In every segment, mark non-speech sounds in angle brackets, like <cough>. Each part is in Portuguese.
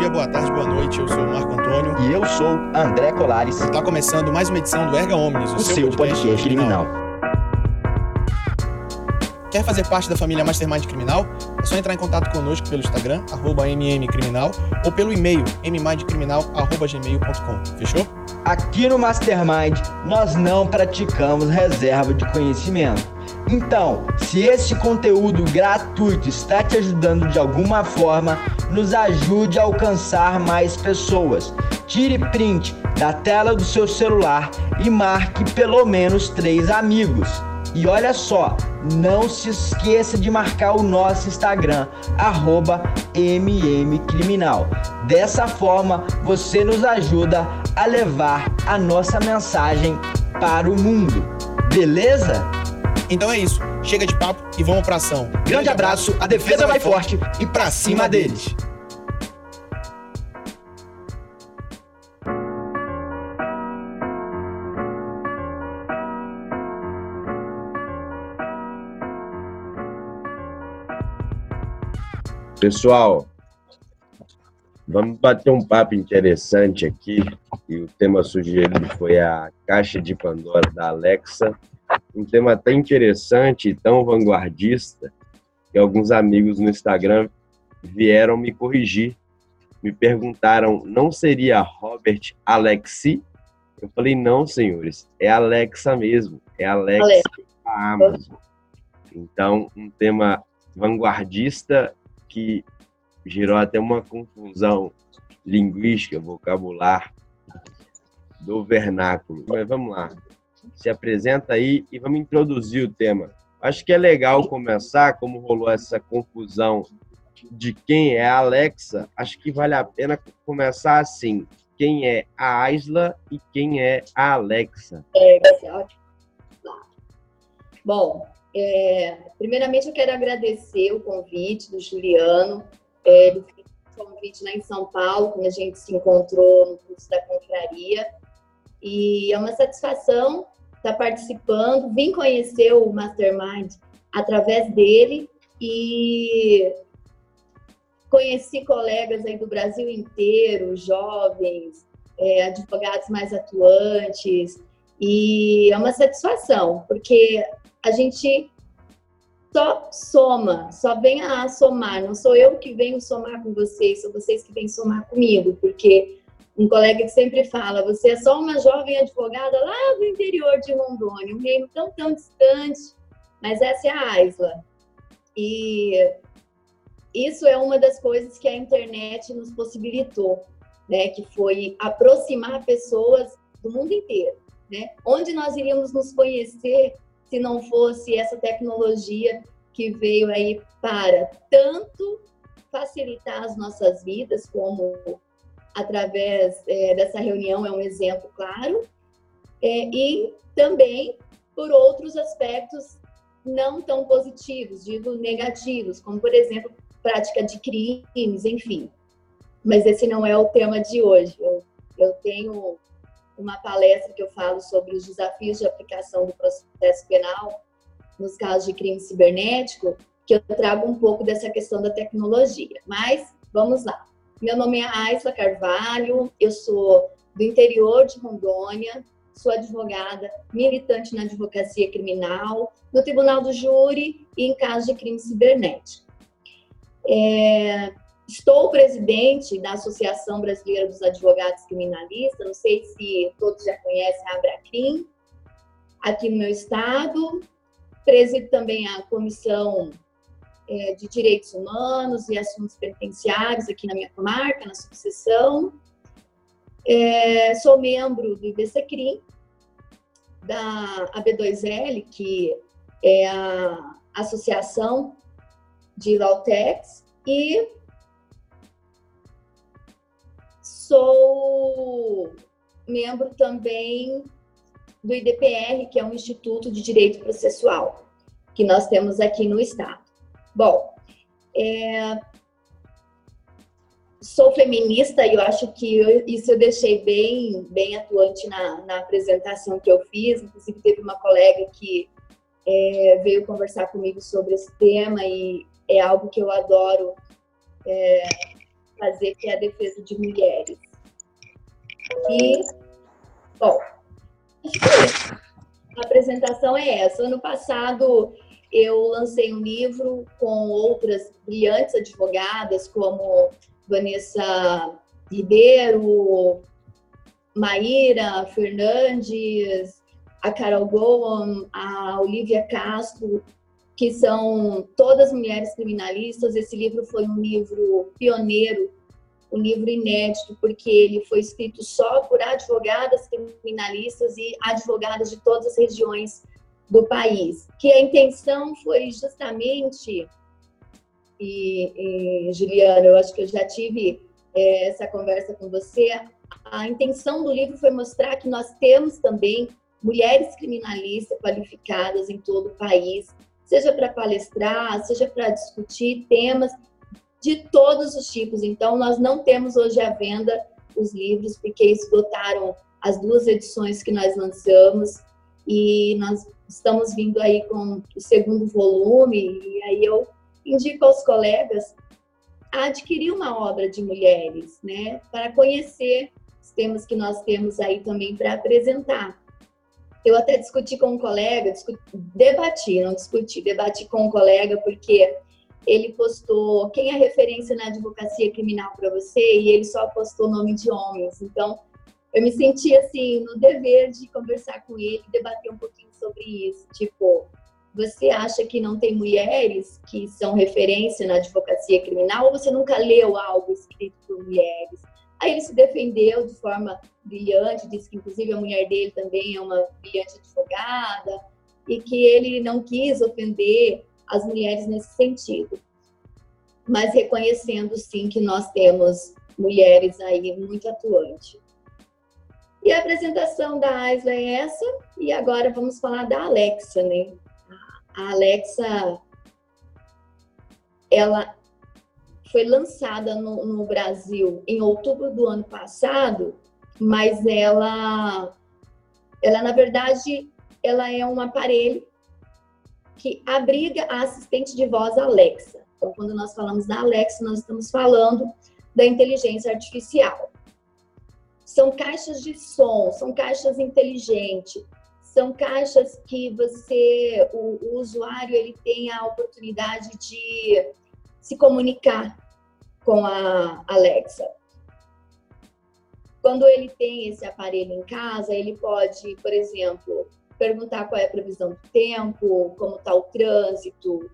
dia, boa tarde, boa noite. Eu sou o Marco Antônio. E eu sou André Colares. Está começando mais uma edição do Erga Omnis, o, o seu, podcast, podcast criminal. criminal. Quer fazer parte da família Mastermind Criminal? É só entrar em contato conosco pelo Instagram, mmcriminal, ou pelo e-mail, mmindcriminal.gmail.com. Fechou? Aqui no Mastermind, nós não praticamos reserva de conhecimento. Então, se esse conteúdo gratuito está te ajudando de alguma forma, nos ajude a alcançar mais pessoas. Tire print da tela do seu celular e marque pelo menos três amigos. E olha só, não se esqueça de marcar o nosso Instagram, mmcriminal. Dessa forma, você nos ajuda a levar a nossa mensagem para o mundo. Beleza? Então é isso. Chega de papo e vamos pra ação. Grande abraço, a defesa vai forte e pra cima deles. Pessoal, vamos bater um papo interessante aqui. E o tema sugerido foi a caixa de Pandora da Alexa. Um tema tão interessante e tão vanguardista que alguns amigos no Instagram vieram me corrigir. Me perguntaram, não seria Robert Alexi? Eu falei, não, senhores, é Alexa mesmo. É Alexa, Alexa. da Amazon. Então, um tema vanguardista que gerou até uma confusão linguística, vocabular do vernáculo. Mas vamos lá. Se apresenta aí e vamos introduzir o tema. Acho que é legal começar, como rolou essa confusão de quem é a Alexa, acho que vale a pena começar assim. Quem é a Aisla e quem é a Alexa? É, vai ser ótimo. Bom, é, primeiramente, eu quero agradecer o convite do Juliano. É, um convite lá em São Paulo, quando a gente se encontrou no curso da confraria. E é uma satisfação estar participando. Vim conhecer o Mastermind através dele e conheci colegas aí do Brasil inteiro, jovens, é, advogados mais atuantes. E é uma satisfação, porque a gente só soma, só vem a somar. Não sou eu que venho somar com vocês, são vocês que vêm somar comigo, porque um colega que sempre fala, você é só uma jovem advogada lá do interior de Rondônia, um reino tão, tão distante, mas essa é a Aisla. E isso é uma das coisas que a internet nos possibilitou, né, que foi aproximar pessoas do mundo inteiro, né? Onde nós iríamos nos conhecer se não fosse essa tecnologia que veio aí para tanto facilitar as nossas vidas, como através é, dessa reunião é um exemplo claro, é, e também por outros aspectos não tão positivos, digo negativos, como por exemplo prática de crimes, enfim. Mas esse não é o tema de hoje. Eu, eu tenho uma palestra que eu falo sobre os desafios de aplicação do processo penal nos casos de crime cibernético, que eu trago um pouco dessa questão da tecnologia. Mas vamos lá. Meu nome é Aisla Carvalho, eu sou do interior de Rondônia, sou advogada, militante na advocacia criminal, no Tribunal do Júri e em casos de crime cibernético. É, Estou presidente da Associação Brasileira dos Advogados Criminalistas, não sei se todos já conhecem a Abracrim, aqui no meu estado. Presido também a Comissão é, de Direitos Humanos e Assuntos Penitenciários aqui na minha comarca, na subseção. É, sou membro do IBCCRIM, da AB2L, que é a Associação de Lautex, e Sou membro também do IDPR, que é um Instituto de Direito Processual, que nós temos aqui no Estado. Bom, é, sou feminista e eu acho que eu, isso eu deixei bem, bem atuante na, na, apresentação que eu fiz. Inclusive, teve uma colega que é, veio conversar comigo sobre esse tema e é algo que eu adoro é, fazer, que é a defesa de mulheres. E, bom, a apresentação é essa. Ano passado eu lancei um livro com outras brilhantes advogadas, como Vanessa Ribeiro, Maíra Fernandes, a Carol Goam, a Olivia Castro, que são todas mulheres criminalistas. Esse livro foi um livro pioneiro, um livro inédito, porque ele foi escrito só por advogadas criminalistas e advogadas de todas as regiões do país. Que a intenção foi justamente, e, e Juliana, eu acho que eu já tive é, essa conversa com você, a intenção do livro foi mostrar que nós temos também mulheres criminalistas qualificadas em todo o país, seja para palestrar, seja para discutir temas de todos os tipos. Então, nós não temos hoje à venda os livros, porque esgotaram as duas edições que nós lançamos e nós estamos vindo aí com o segundo volume e aí eu indico aos colegas a adquirir uma obra de mulheres, né, para conhecer os temas que nós temos aí também para apresentar. Eu até discuti com um colega, discuti, debati, não discuti, debati com um colega porque ele postou quem é referência na advocacia criminal para você e ele só postou nome de homens. Então, eu me senti assim no dever de conversar com ele, debater um pouquinho sobre isso. Tipo, você acha que não tem mulheres que são referência na advocacia criminal ou você nunca leu algo escrito por mulheres? Aí ele se defendeu de forma brilhante, disse que inclusive a mulher dele também é uma brilhante advogada e que ele não quis ofender as mulheres nesse sentido. Mas reconhecendo sim que nós temos mulheres aí muito atuantes. E a apresentação da Aisla é essa, e agora vamos falar da Alexa, né? A Alexa, ela foi lançada no, no Brasil em outubro do ano passado, mas ela, ela na verdade, ela é um aparelho que abriga a assistente de voz Alexa. Então, quando nós falamos da Alexa, nós estamos falando da inteligência artificial. São caixas de som, são caixas inteligentes, são caixas que você, o, o usuário, ele tem a oportunidade de se comunicar com a Alexa. Quando ele tem esse aparelho em casa, ele pode, por exemplo, perguntar qual é a previsão do tempo, como está o trânsito.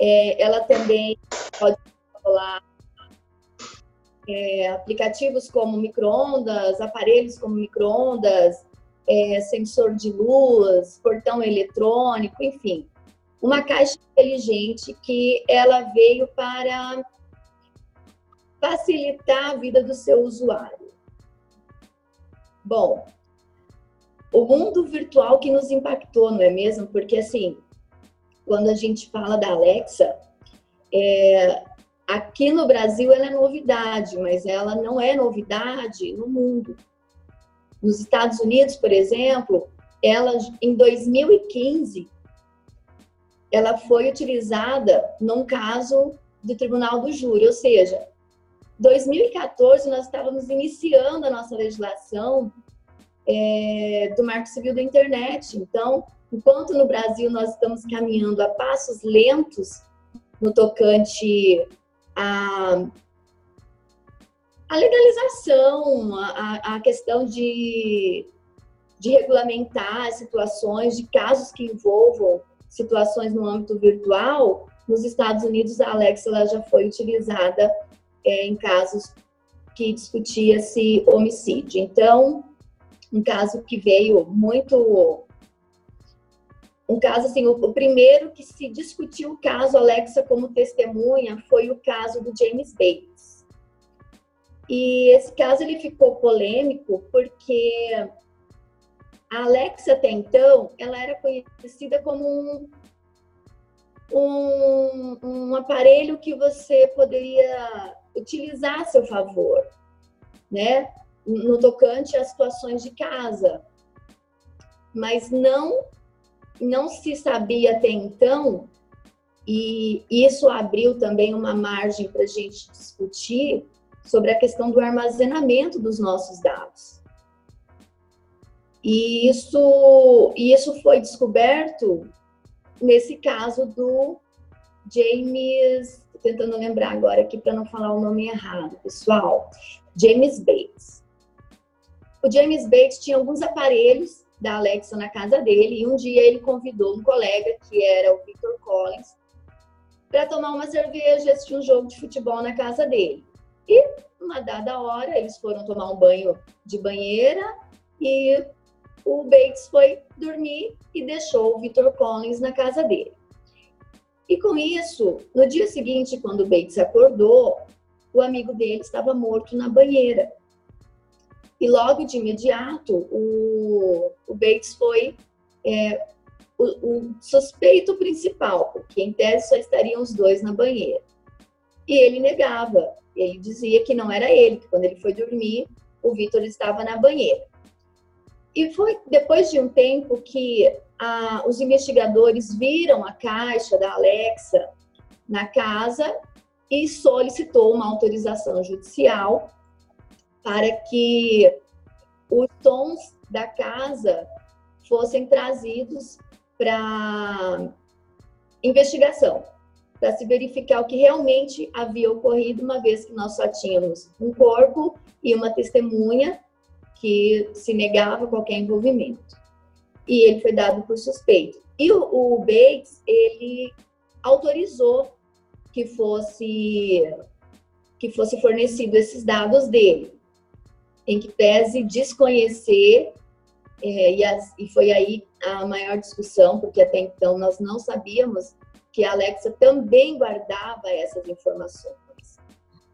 É, ela também pode falar é, aplicativos como microondas, aparelhos como microondas, é, sensor de luz, portão eletrônico, enfim, uma caixa inteligente que ela veio para facilitar a vida do seu usuário. Bom, o mundo virtual que nos impactou, não é mesmo? Porque assim, quando a gente fala da Alexa, é, aqui no Brasil ela é novidade, mas ela não é novidade no mundo. Nos Estados Unidos, por exemplo, ela em 2015 ela foi utilizada num caso do Tribunal do Júri, ou seja, 2014 nós estávamos iniciando a nossa legislação é, do Marco Civil da Internet. Então, enquanto no Brasil nós estamos caminhando a passos lentos no tocante a legalização, a questão de, de regulamentar situações, de casos que envolvam situações no âmbito virtual, nos Estados Unidos a Alexa já foi utilizada é, em casos que discutia-se homicídio. Então, um caso que veio muito. Um caso assim, o, o, primeiro que se discutiu o caso Alexa como testemunha foi o caso do James Bates. E esse caso ele ficou polêmico porque a Alexa até então ela era conhecida como um, um, um aparelho que você poderia utilizar a seu favor, né? No tocante às situações de casa. Mas não não se sabia até então, e isso abriu também uma margem para a gente discutir, sobre a questão do armazenamento dos nossos dados. E isso, isso foi descoberto nesse caso do James, tentando lembrar agora aqui para não falar o nome errado, pessoal. James Bates. O James Bates tinha alguns aparelhos da Alexa na casa dele e um dia ele convidou um colega, que era o Victor Collins, para tomar uma cerveja e assistir um jogo de futebol na casa dele. E, uma dada hora, eles foram tomar um banho de banheira e o Bates foi dormir e deixou o Victor Collins na casa dele. E com isso, no dia seguinte, quando Bates acordou, o amigo dele estava morto na banheira. E logo de imediato, o, o Bates foi é, o, o, suspeito principal, porque em tese só estariam os dois na banheira. E ele negava, ele dizia que não era ele, que quando ele foi dormir, o Vitor estava na banheira. E foi depois de um tempo que a, os investigadores viram a caixa da Alexa na casa e solicitou uma autorização judicial para que os sons da casa fossem trazidos para investigação, para se verificar o que realmente havia ocorrido, uma vez que nós só tínhamos um corpo e uma testemunha que se negava qualquer envolvimento. E ele foi dado por suspeito. E o, o Bates, ele autorizou que fosse que fosse fornecido esses dados dele, em que pese desconhecer é, e, as, e foi aí a maior discussão, porque até então nós não sabíamos que a Alexa também guardava essas informações.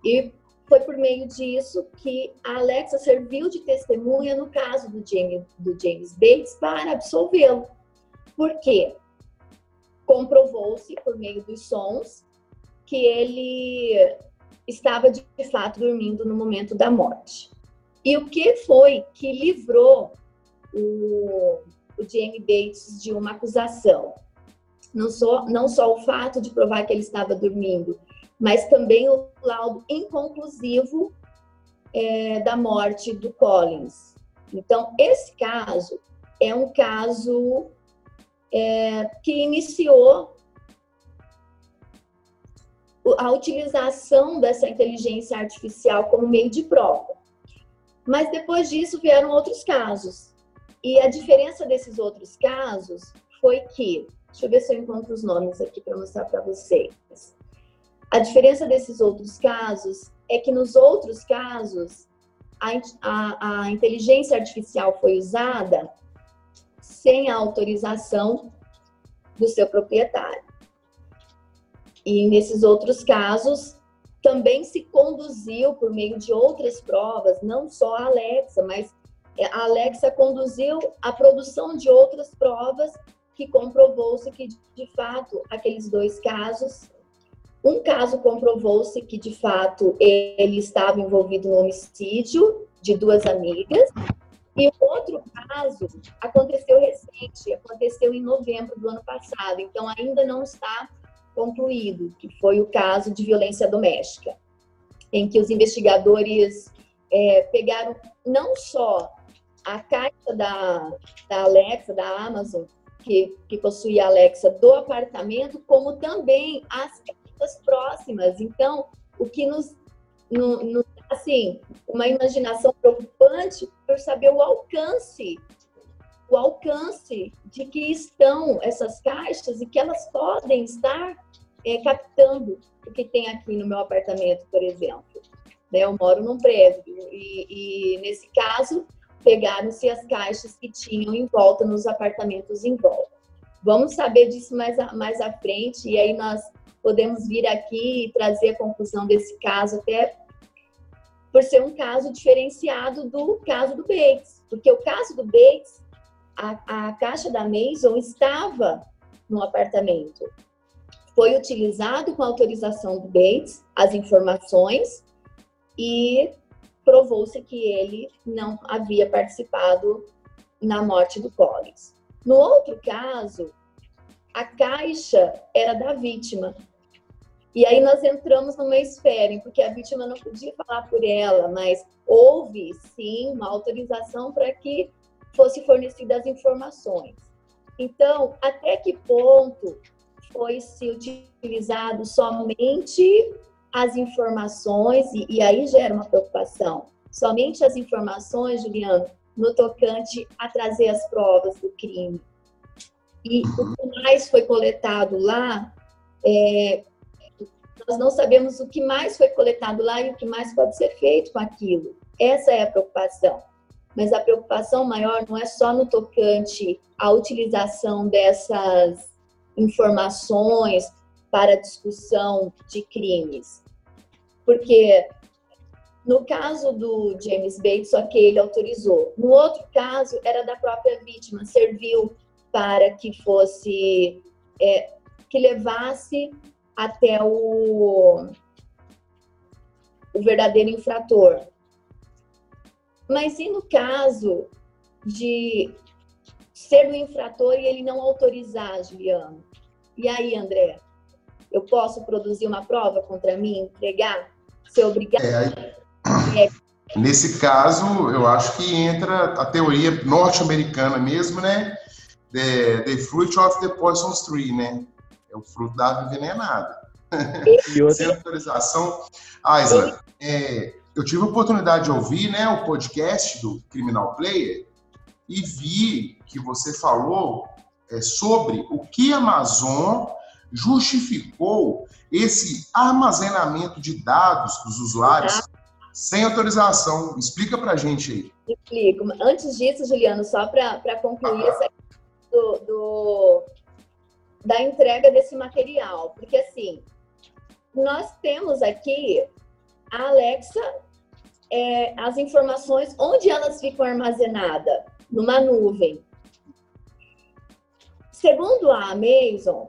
E foi por meio disso que a Alexa serviu de testemunha no caso do James, do James Bates para absolvê-lo. Por quê? Comprovou-se por meio dos sons que ele estava de fato dormindo no momento da morte. E o que foi que livrou o, o Jamie Bates de uma acusação? Não só, não só o fato de provar que ele estava dormindo, mas também o laudo inconclusivo é, da morte do Collins. Então, esse caso é um caso é, que iniciou a utilização dessa inteligência artificial como meio de prova. Mas depois disso vieram outros casos. E a diferença desses outros casos foi que, deixa eu ver se eu encontro os nomes aqui para mostrar para vocês. A diferença desses outros casos é que nos outros casos a, a, a inteligência artificial foi usada sem a autorização do seu proprietário. E nesses outros casos também se conduziu por meio de outras provas, não só a Alexa, mas a Alexa conduziu a produção de outras provas que comprovou-se que, de fato, aqueles dois casos um caso comprovou-se que, de fato, ele estava envolvido no homicídio de duas amigas. E o outro caso aconteceu recente, aconteceu em novembro do ano passado, então ainda não está concluído, que foi o caso de violência doméstica, em que os investigadores é, pegaram não só a caixa da, da Alexa, da Amazon, que, que possuía a Alexa do apartamento, como também as próximas. Então, o que nos, no, no, assim, uma imaginação preocupante por saber o alcance, o alcance de que estão essas caixas e que elas podem estar é, captando o que tem aqui no meu apartamento, por exemplo. Né, eu moro num prédio e, e nesse caso pegaram-se as caixas que tinham em volta nos apartamentos em volta. Vamos saber disso mais, a, mais à frente e aí nós podemos vir aqui e trazer a conclusão desse caso, até por ser um caso diferenciado do caso do Bates, porque o caso do Bates, a, a caixa da Mason estava no apartamento. Foi utilizado com autorização do Bates as informações e provou-se que ele não havia participado na morte do Collins. No outro caso, a caixa era da vítima, E aí nós entramos numa esfera, porque a vítima não podia falar por ela, mas houve sim uma autorização para que fosse fornecidas as informações. Então, até que ponto foi se utilizado somente as informações, e, e aí gera uma preocupação, somente as informações, Juliano, no tocante a trazer as provas do crime. E o que mais foi coletado lá, é, nós não sabemos o que mais foi coletado lá e o que mais pode ser feito com aquilo. Essa é a preocupação. Mas a preocupação maior não é só no tocante à utilização dessas informações para discussão de crimes. Porque no caso do James Bates, que ele autorizou. No outro caso, era da própria vítima, serviu para que fosse, é, que levasse até o, o verdadeiro infrator. Mas e no caso de ser o infrator e ele não autorizar, Juliano? E aí, André? Eu posso produzir uma prova contra mim, entregar, ser obrigado? É, é. Nesse caso, eu acho que entra a teoria norte-americana mesmo, né? The, the fruit of the poisonous tree, né? É o fruto da árvore envenenada. <laughs> Sem autorização. Ah, Isla, é, eu tive a oportunidade de ouvir né, o podcast do Criminal Player e vi que você falou é, sobre o que a Amazon justificou esse armazenamento de dados dos usuários sem autorização. Explica para a gente aí. Explico. Antes disso, Juliano, só para concluir ah. essa do, do, da entrega desse material, porque assim, nós temos aqui a Alexa, é, as informações, onde elas ficam armazenadas? Numa nuvem. Segundo a Amazon,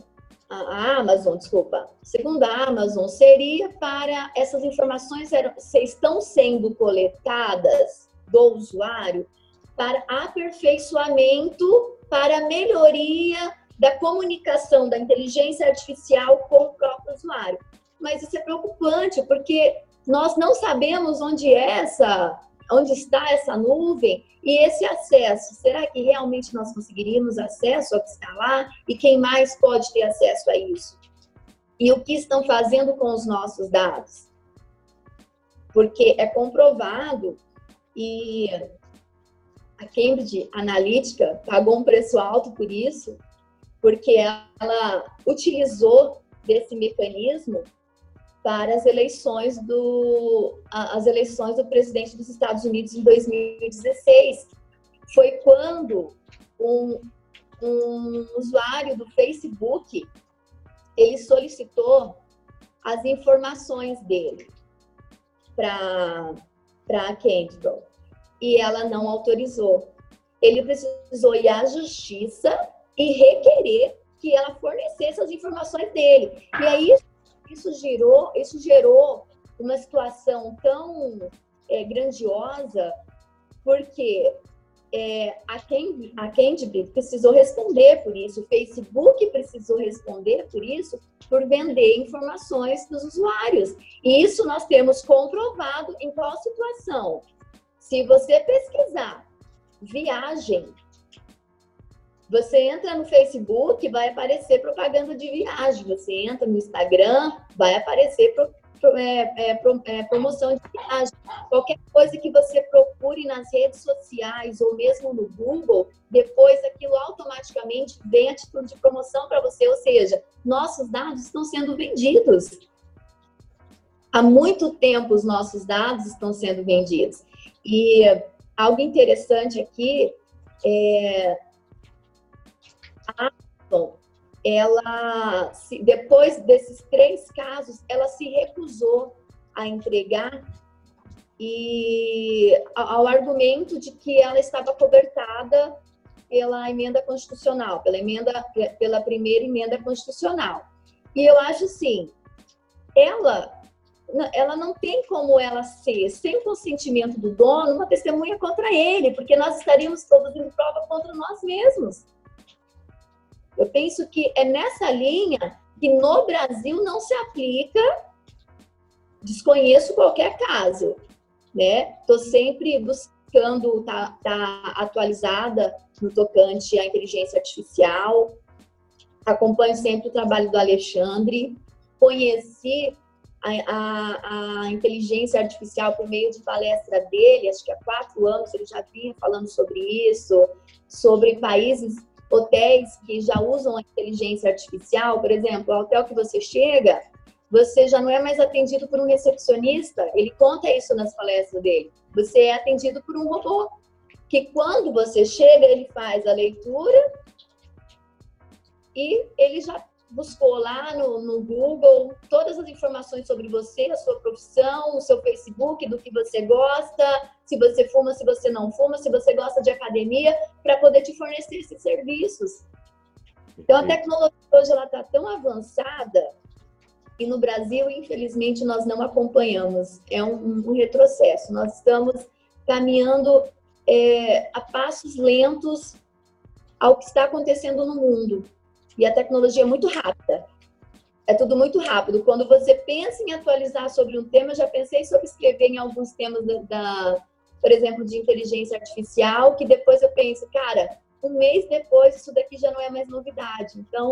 a Amazon, desculpa, segundo a Amazon, seria para essas informações eram, estão sendo coletadas do usuário para aperfeiçoamento, para melhoria da comunicação da inteligência artificial com o próprio usuário. Mas isso é preocupante, porque nós não sabemos onde é essa, onde está essa nuvem e esse acesso. Será que realmente nós conseguiríamos acesso ao que está lá? E quem mais pode ter acesso a isso? E o que estão fazendo com os nossos dados? Porque é comprovado e a Cambridge Analytica pagou um preço alto por isso, porque ela utilizou desse mecanismo para as eleições do as eleições do presidente dos Estados Unidos em 2016. Foi quando um, um usuário do Facebook ele solicitou as informações dele para para Cambridge e ela não autorizou. Ele precisou ir à justiça e requerer que ela fornecesse as informações dele. E aí isso gerou, isso gerou uma situação tão é, grandiosa, porque é, a, Cambridge, a Cambridge precisou responder por isso, o Facebook precisou responder por isso, por vender informações dos usuários. E isso nós temos comprovado em qual situação? Se você pesquisar viagem você entra no Facebook, vai aparecer propaganda de viagem. Você entra no Instagram, vai aparecer pro, pro, é, é, pro, é, promoção de viagem. Qualquer coisa que você procure nas redes sociais ou mesmo no Google, depois aquilo automaticamente vem a título de promoção para você. Ou seja, nossos dados estão sendo vendidos. Há muito tempo os nossos dados estão sendo vendidos. E algo interessante aqui é a Amazon, ela, depois desses três casos, ela se recusou a entregar e ao argumento de que ela estava cobertada pela emenda constitucional, pela emenda, pela primeira emenda constitucional. E eu acho assim, ela, ela não tem como ela ser, sem consentimento do dono, uma testemunha contra ele, porque nós estaríamos produzindo prova contra nós mesmos. Eu penso que é nessa linha que no Brasil não se aplica, desconheço qualquer caso, né? Estou sempre buscando estar tá, tá atualizada no tocante à inteligência artificial, acompanho sempre o trabalho do Alexandre, conheci a, a, a, inteligência artificial por meio de palestra dele, acho que há quatro anos ele já vinha falando sobre isso, sobre países, hotéis que já usam a inteligência artificial. Por exemplo, o hotel que você chega, você já não é mais atendido por um recepcionista, ele conta isso nas palestras dele. Você é atendido por um robô, que quando você chega, ele faz a leitura e ele já buscou lá no, no, Google todas as informações sobre você, a sua profissão, o seu Facebook, do que você gosta, se você fuma, se você não fuma, se você gosta de academia, para poder te fornecer esses serviços. Então a tecnologia hoje ela está tão avançada e no Brasil, infelizmente, nós não acompanhamos. É um, um retrocesso. Nós estamos caminhando é, a passos lentos ao que está acontecendo no mundo. E a tecnologia é muito rápida. É tudo muito rápido. Quando você pensa em atualizar sobre um tema, eu já pensei sobre escrever em alguns temas da, da, por exemplo, de inteligência artificial, que depois eu penso, cara, um mês depois isso daqui já não é mais novidade. Então,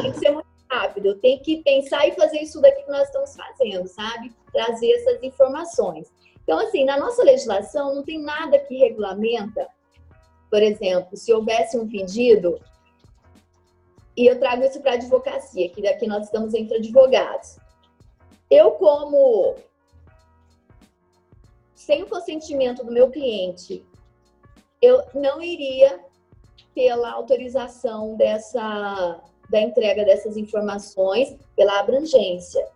tem que ser muito rápido. Tem que pensar e fazer isso daqui que nós estamos fazendo, sabe? Trazer essas informações. Então, assim, na nossa legislação não tem nada que regulamenta, por exemplo, se houvesse um pedido e eu trago isso para a advocacia, que daqui nós estamos entre advogados. Eu, como sem o consentimento do meu cliente, eu não iria pela autorização dessa da entrega dessas informações pela abrangência,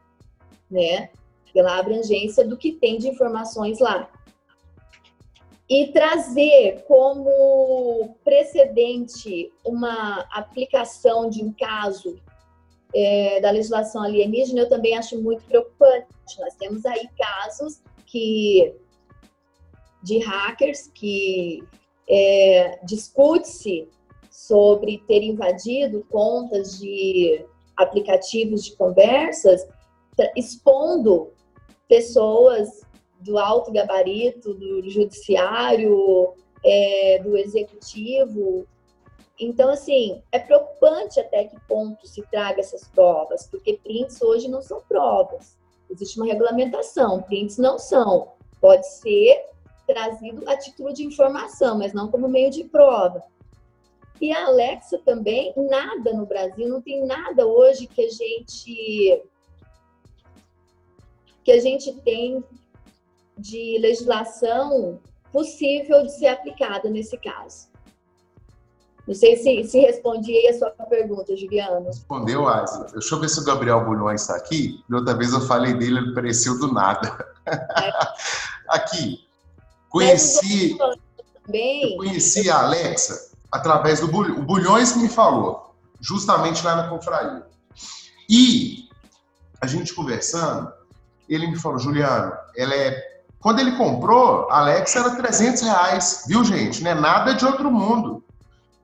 né? Pela abrangência do que tem de informações lá e trazer como precedente uma aplicação de um caso é, da legislação alienígena, eu também acho muito preocupante. Nós temos aí casos que de hackers que é, discute-se sobre ter invadido contas de aplicativos de conversas, expondo pessoas do alto gabarito, do judiciário, é, do executivo. Então, assim, é preocupante até que ponto se traga essas provas, porque prints hoje não são provas. Existe uma regulamentação, prints não são. Pode ser trazido a título de informação, mas não como meio de prova. E a Alexa também, nada no Brasil, não tem nada hoje que a gente que a gente tem de legislação possível de ser aplicada nesse caso. Não sei se, se respondi a sua pergunta, Juliano. Respondeu, Asa. Deixa eu ver se o Gabriel Bulhões está aqui. Da outra vez eu falei dele, ele apareceu do nada. É. <laughs> aqui. Conheci, eu conheci a Alexa através do Bulhões. O Bulhões que me falou, justamente lá na confraria. E a gente conversando, ele me falou, Juliano, ela é quando ele comprou, a Alexa era 300 reais, viu, gente? Não é nada de outro mundo.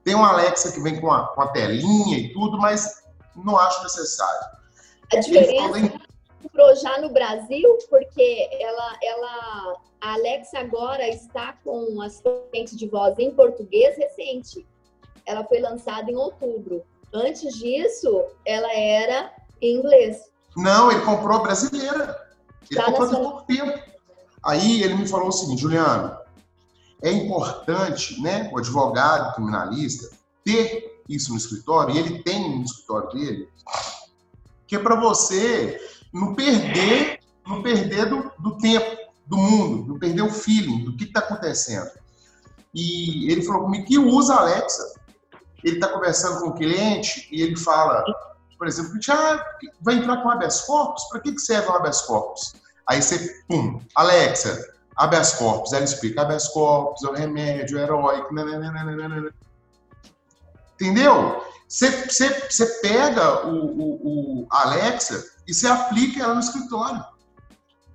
Tem uma Alexa que vem com a, com a telinha e tudo, mas não acho necessário. A diferença comprou já no Brasil, porque ela, ela, a Alexa agora está com assistente de voz em português recente. Ela foi lançada em outubro. Antes disso, ela era em inglês. Não, ele comprou brasileira. Ele tá comprou há pouco tempo. Aí ele me falou o seguinte, Juliano, é importante, né, o advogado criminalista ter isso no escritório, e ele tem no escritório dele, que é para você não perder, não perder do, do, tempo, do mundo, não perder o feeling do que está acontecendo. E ele falou comigo que usa a Alexa. Ele está conversando com o cliente e ele fala, por exemplo, ah, vai entrar com habeas corpus? Para que, que serve o habeas corpus? Aí você, pum, Alexa, habeas corpus. Ela explica, habeas corpus é o remédio heróico, nananana. Né, né, né, entendeu? Você, você, você pega o, o, o Alexa e você aplica ela no escritório.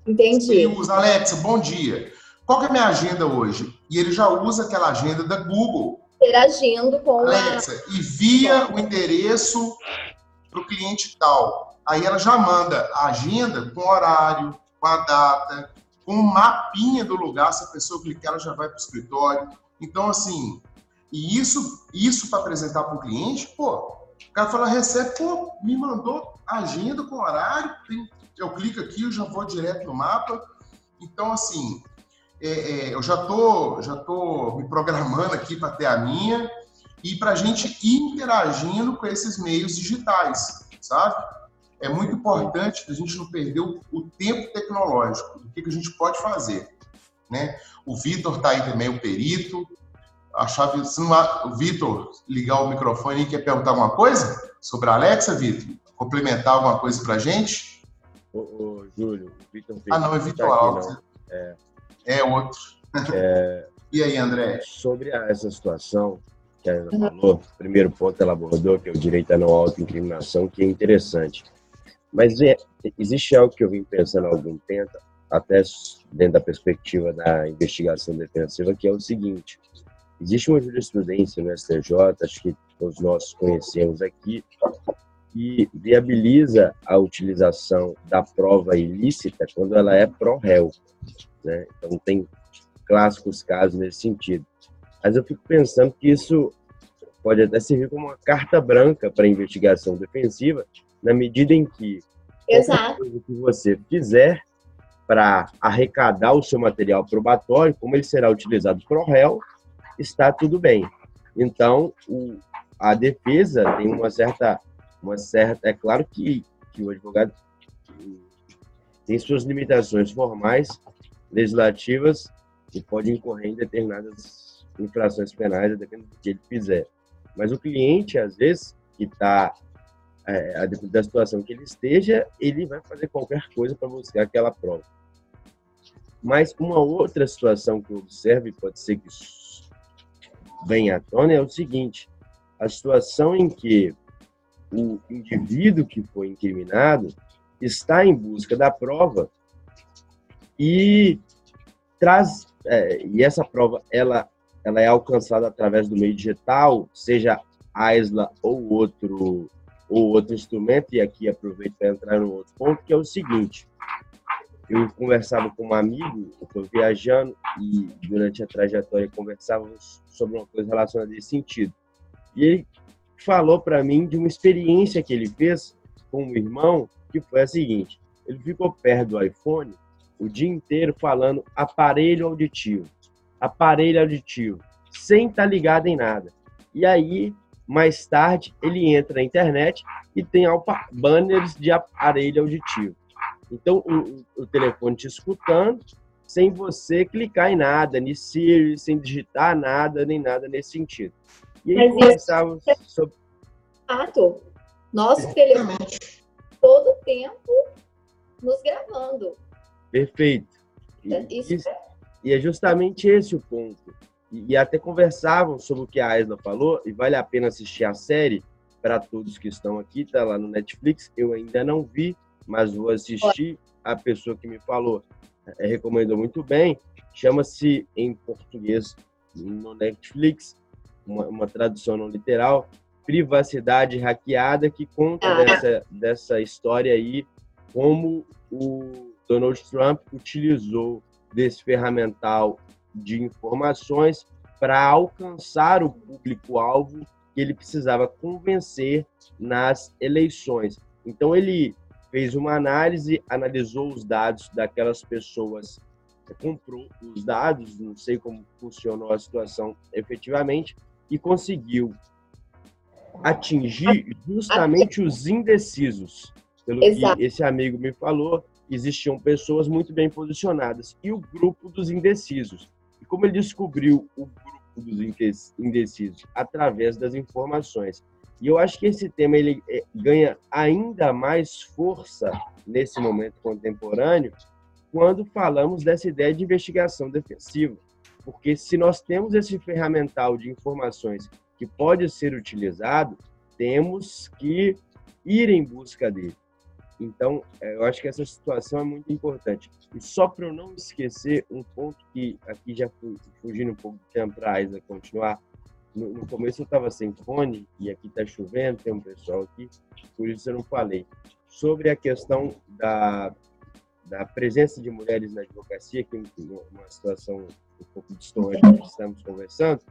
Entendi. Você usa, Alexa, bom dia. Qual é a minha agenda hoje? E ele já usa aquela agenda da Google. Interagindo com Alexa, a... envia o endereço para o cliente tal. Aí ela já manda a agenda com horário, com a data, com um mapinha do lugar. Se a pessoa clicar, ela já vai para o escritório. Então, assim, e isso, isso para apresentar para o cliente, pô, o cara fala, recebe, pô, me mandou agenda com horário, tem, eu clico aqui, eu já vou direto no mapa. Então, assim, é, é, eu já tô, já tô me programando aqui para ter a minha e para a gente ir interagindo com esses meios digitais, sabe? É muito importante a gente não perder o, o tempo tecnológico, do que, que a gente pode fazer, né? O Vitor está aí também, o perito. A chave, se não há, o Vitor ligar o microfone e quer perguntar alguma coisa sobre a Alexa, Vitor? Complementar alguma coisa para a gente? Ô, ô, Júlio, o Vitor Ah, não, é Vitor Alves. É. é outro. É... <laughs> e aí, André? Sobre essa situação, que a Ana falou, primeiro ponto ela abordou, que é o direito à não autoincriminação, que é interessante. Mas é, existe algo que eu vim pensando há algum tempo, até dentro da perspectiva da investigação defensiva, que é o seguinte: existe uma jurisprudência no STJ, acho que todos nós conhecemos aqui, que viabiliza a utilização da prova ilícita quando ela é pró-réu. Né? Então, tem clássicos casos nesse sentido. Mas eu fico pensando que isso pode até servir como uma carta branca para a investigação defensiva, na medida em que Exato. coisa que você fizer para arrecadar o seu material probatório, como ele será utilizado para o réu, está tudo bem. Então, o, a defesa tem uma certa, uma certa, é claro que, que o advogado tem suas limitações formais, legislativas, e pode incorrer em determinadas infrações penais, dependendo do que ele fizer. Mas o cliente, às vezes, que está, é, a depender da situação que ele esteja, ele vai fazer qualquer coisa para buscar aquela prova. Mas uma outra situação que eu observo, e pode ser que venha à tona, é o seguinte: a situação em que o indivíduo que foi incriminado está em busca da prova e traz é, e essa prova ela ela é alcançada através do meio digital, seja AISLA ou outro, ou outro instrumento, e aqui aproveito para entrar no outro ponto, que é o seguinte, eu conversava com um amigo, eu estou viajando, e durante a trajetória conversávamos sobre uma coisa relacionada a esse sentido. E ele falou para mim de uma experiência que ele fez com um irmão, que foi a seguinte, ele ficou perto do iPhone o dia inteiro falando aparelho auditivo aparelho auditivo, sem estar tá ligado em nada. E aí, mais tarde, ele entra na internet e tem banners de aparelho auditivo. Então, o, o telefone te escutando, sem você clicar em nada, nem Siri, sem digitar nada, nem nada nesse sentido. E aí começava é sobre... Fato. Nosso telefone todo tempo nos gravando. Perfeito. Isso, isso e é justamente esse o ponto. E, e até conversavam sobre o que a Aisla falou, e vale a pena assistir a série para todos que estão aqui, tá lá no Netflix. Eu ainda não vi, mas vou assistir. A pessoa que me falou é, recomendou muito bem. Chama-se em português no Netflix, uma, uma, tradução não literal, Privacidade Hackeada, que conta ah. dessa, dessa história aí, como o Donald Trump utilizou desse ferramental de informações para alcançar o público-alvo que ele precisava convencer nas eleições. Então, ele fez uma análise, analisou os dados daquelas pessoas, comprou os dados, não sei como funcionou a situação efetivamente, e conseguiu atingir justamente os indecisos. Pelo Exato. que esse amigo me falou, existiam pessoas muito bem posicionadas e o grupo dos indecisos. Como ele descobriu o grupo dos indecisos através das informações. E eu acho que esse tema ele é, ganha ainda mais força nesse momento contemporâneo quando falamos dessa ideia de investigação defensiva. Porque se nós temos esse ferramental de informações que pode ser utilizado, temos que ir em busca dele. Então, é, eu acho que essa situação é muito importante. E só para eu não esquecer um ponto que aqui já fugindo um pouco do tempo para a continuar, no, no começo eu estava sem fone e aqui está chovendo, tem um pessoal aqui, por isso eu não falei. Sobre a questão da, da presença de mulheres na advocacia, que é uma situação um pouco distante que estamos conversando,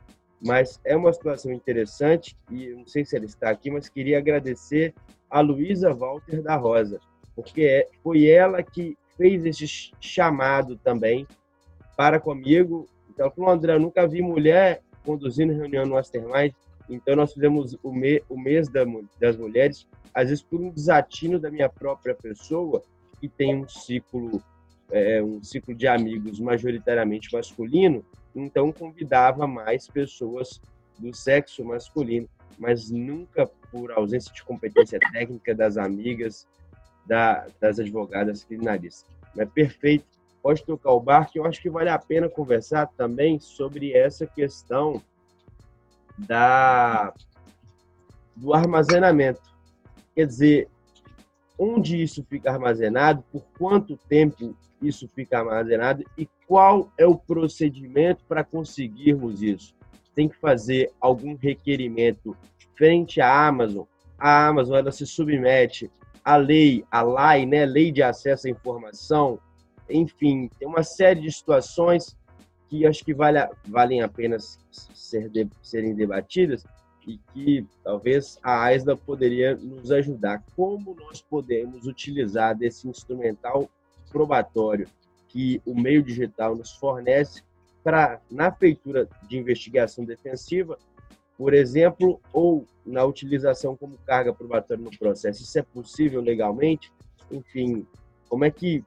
mas é uma situação interessante e não sei se ela está aqui, mas queria agradecer a Luísa Walter da Rosa, porque é, foi ela que fez esse chamado também para comigo. Então, ela falou, André, eu nunca vi mulher conduzindo reunião no Mastermind, então nós fizemos o, me, o mês da, das mulheres, às vezes por um desatino da minha própria pessoa, que tem um ciclo, é, um ciclo de amigos majoritariamente masculino, então convidava mais pessoas do sexo masculino, mas nunca por ausência de competência técnica das amigas, da, das advogadas criminalistas. Mas perfeito, pode tocar o barco. Eu acho que vale a pena conversar também sobre essa questão da do armazenamento. Quer dizer, onde isso fica armazenado, por quanto tempo isso fica armazenado e qual é o procedimento para conseguirmos isso. Tem que fazer algum requerimento frente à Amazon. A Amazon ela se submete à lei, à LAI, né, Lei de Acesso à Informação. Enfim, tem uma série de situações que acho que vale, valem a pena ser, serem debatidas e que talvez a AISDA poderia nos ajudar. Como nós podemos utilizar desse instrumental probatório que o meio digital nos fornece para, na feitura de investigação defensiva, por exemplo, ou na utilização como carga probatória no processo. Isso é possível legalmente? Enfim, como é que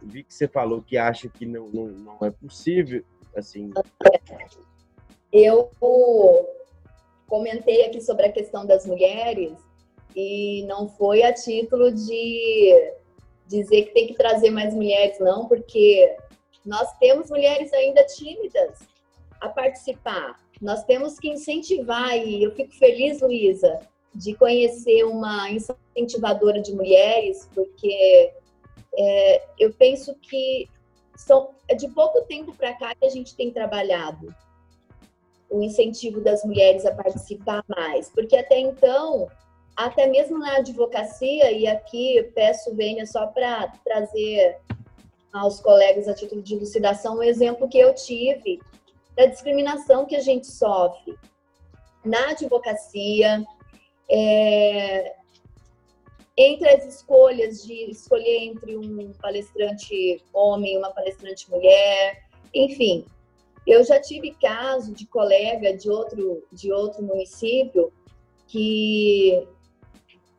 vi que você falou que acha que não, não, não é possível, assim. Eu comentei aqui sobre a questão das mulheres e não foi a título de dizer que tem que trazer mais mulheres, não, porque nós temos mulheres ainda tímidas a participar. Nós temos que incentivar, e eu fico feliz, Luísa, de conhecer uma incentivadora de mulheres, porque é, eu penso que são, é de pouco tempo para cá que a gente tem trabalhado o incentivo das mulheres a participar mais, porque até então, até mesmo na advocacia, e aqui peço venha só para trazer aos colegas a título de elucidação um exemplo que eu tive da discriminação que a gente sofre na advocacia, é, entre as escolhas de escolher entre um palestrante homem e uma palestrante mulher, enfim, eu já tive caso de colega de outro, de outro município que,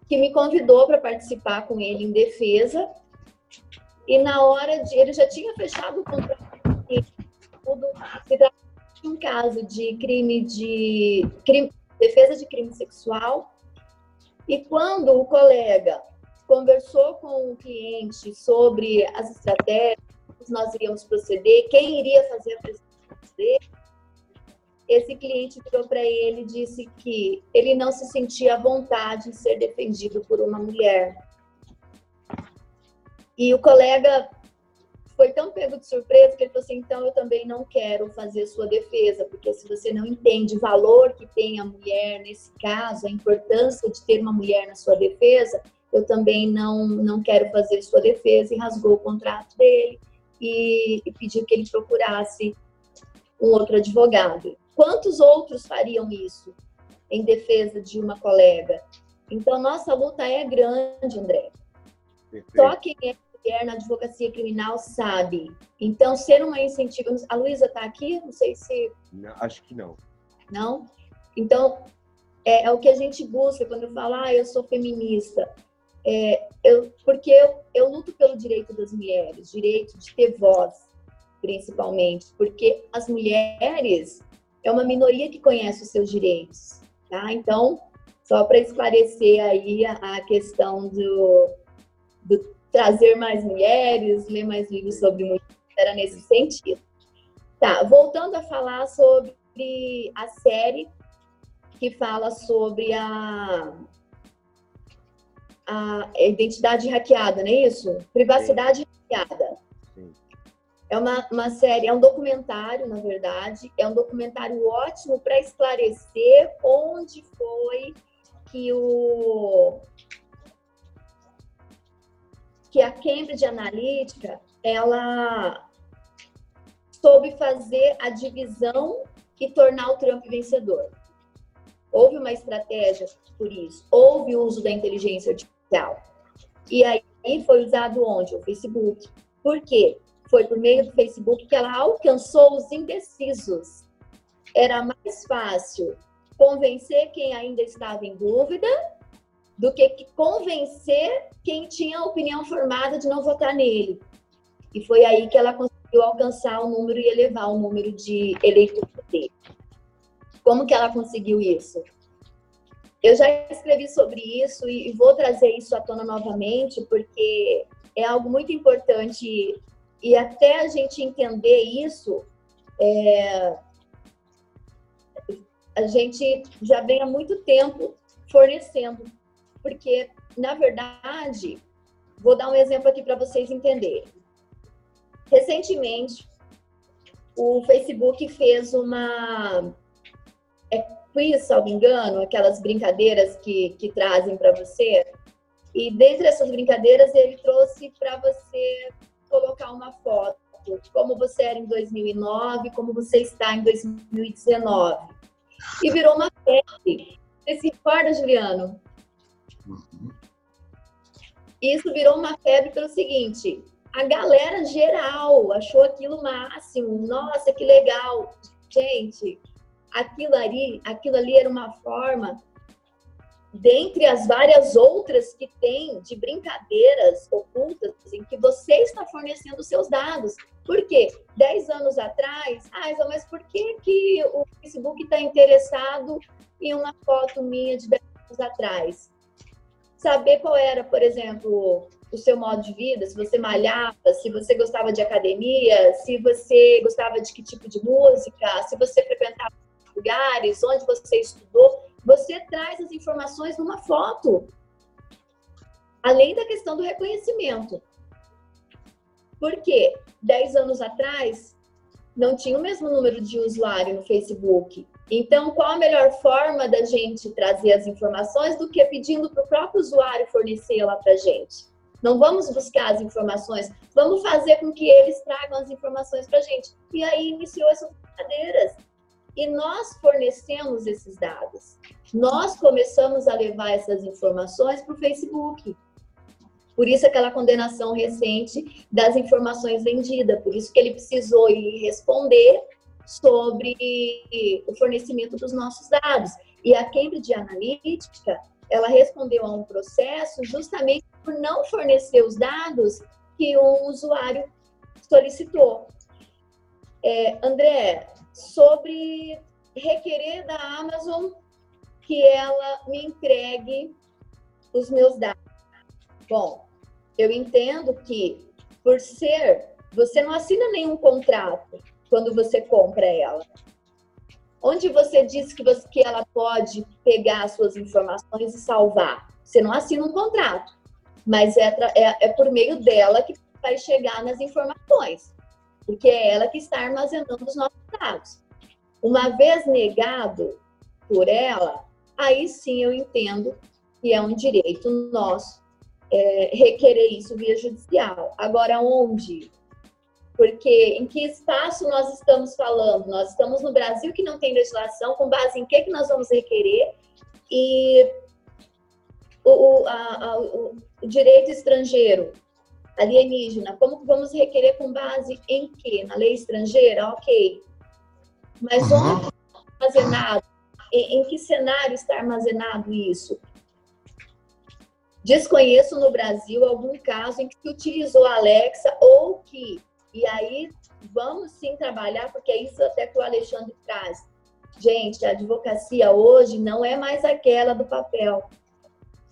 que me convidou para participar com ele em defesa e na hora de ele já tinha fechado o contrato tudo se de um caso de crime de crime, defesa de crime sexual e quando o colega conversou com o cliente sobre as estratégias nós iríamos proceder, quem iria fazer a apresentação dele, esse cliente virou para ele e disse que ele não se sentia à vontade de ser defendido por uma mulher. E o colega foi tão pego de surpresa que ele falou assim: então eu também não quero fazer sua defesa, porque se você não entende o valor que tem a mulher nesse caso, a importância de ter uma mulher na sua defesa, eu também não, não quero fazer sua defesa. E rasgou o contrato dele e, e pediu que ele procurasse um outro advogado. Quantos outros fariam isso em defesa de uma colega? Então, nossa luta é grande, André. Perfeito. Só quem é mulher na advocacia criminal sabe. Então, ser uma incentiva. A Luísa está aqui? Não sei se. Não, acho que não. Não? Então, é, é, o que a gente busca quando eu falo, ah, eu sou feminista. É, eu, porque eu, eu luto pelo direito das mulheres, direito de ter voz, principalmente, porque as mulheres é uma minoria que conhece os seus direitos, tá? Então, só para esclarecer aí a, a questão do, do, trazer mais mulheres, ler mais livros sobre mulheres, era nesse sentido. Tá, voltando a falar sobre a série que fala sobre a, a identidade hackeada, não é isso? Privacidade Sim. hackeada. É uma, uma série, é um documentário, na verdade, é um documentário ótimo para esclarecer onde foi que o que a Cambridge Analytica ela soube fazer a divisão e tornar o Trump vencedor. Houve uma estratégia por isso, houve o uso da inteligência artificial. E aí foi usado onde? O Facebook. Por quê? Foi por meio do Facebook que ela alcançou os indecisos. Era mais fácil convencer quem ainda estava em dúvida do que convencer quem tinha a opinião formada de não votar nele. E foi aí que ela conseguiu alcançar o número e elevar o número de eleitores dele. Como que ela conseguiu isso? Eu já escrevi sobre isso e vou trazer isso à tona novamente, porque é algo muito importante e até a gente entender isso, é, a gente já vem há muito tempo fornecendo, porque, na verdade, vou dar um exemplo aqui para vocês entenderem. Recentemente, o Facebook fez uma é quiz, me engano, aquelas brincadeiras que, que trazem para você. E dentre essas brincadeiras, ele trouxe para você colocar uma foto, como você era em 2009, como você está em 2019. E virou uma febre. Você se recorda, Juliano? Isso virou uma febre pelo seguinte: a galera geral achou aquilo máximo. Nossa, que legal. Gente, aquilo ali, aquilo ali era uma forma dentre as várias outras que tem de brincadeiras ocultas em que você está fornecendo seus dados. Por quê? Dez anos atrás, ah, mas por que, que o Facebook está interessado em uma foto minha de dez anos atrás? Saber qual era, por exemplo, o seu modo de vida, se você malhava, se você gostava de academia, se você gostava de que tipo de música, se você frequentava lugares, onde você estudou você traz as informações numa foto. Além da questão do reconhecimento. Porque 10 anos atrás não tinha o mesmo número de usuário no Facebook. Então, qual a melhor forma da gente trazer as informações do que pedindo para o próprio usuário fornecê-la para a gente? Não vamos buscar as informações, vamos fazer com que eles tragam as informações para a gente. E aí iniciou essas brincadeiras. E nós fornecemos esses dados. Nós começamos a levar essas informações para o Facebook. Por isso aquela condenação recente das informações vendidas, por isso que ele precisou ir responder sobre o fornecimento dos nossos dados. E a Cambridge Analytica, ela respondeu a um processo justamente por não fornecer os dados que o usuário solicitou. É, André, sobre requerer da Amazon que ela me entregue os meus dados. Bom, eu entendo que por ser, você não assina nenhum contrato quando você compra ela. Onde você diz que, você, que ela pode pegar as suas informações e salvar? Você não assina um contrato, mas é, é, é por meio dela que vai chegar nas informações porque é ela que está armazenando os nossos dados. Uma vez negado por ela, aí sim eu entendo que é um direito nosso é, requerer isso via judicial. Agora, onde? Porque em que espaço nós estamos falando? Nós estamos no Brasil que não tem legislação, com base em que, que nós vamos requerer? E o, a, a, o direito estrangeiro alienígena, como que vamos requerer com base em quê? Na lei estrangeira? Ok. Mas uhum. onde está armazenado? Em, em que cenário está armazenado isso? Desconheço no Brasil algum caso em que se utilizou a Alexa ou que, e aí vamos sim trabalhar, porque é isso até que o Alexandre traz. Gente, a advocacia hoje não é mais aquela do papel.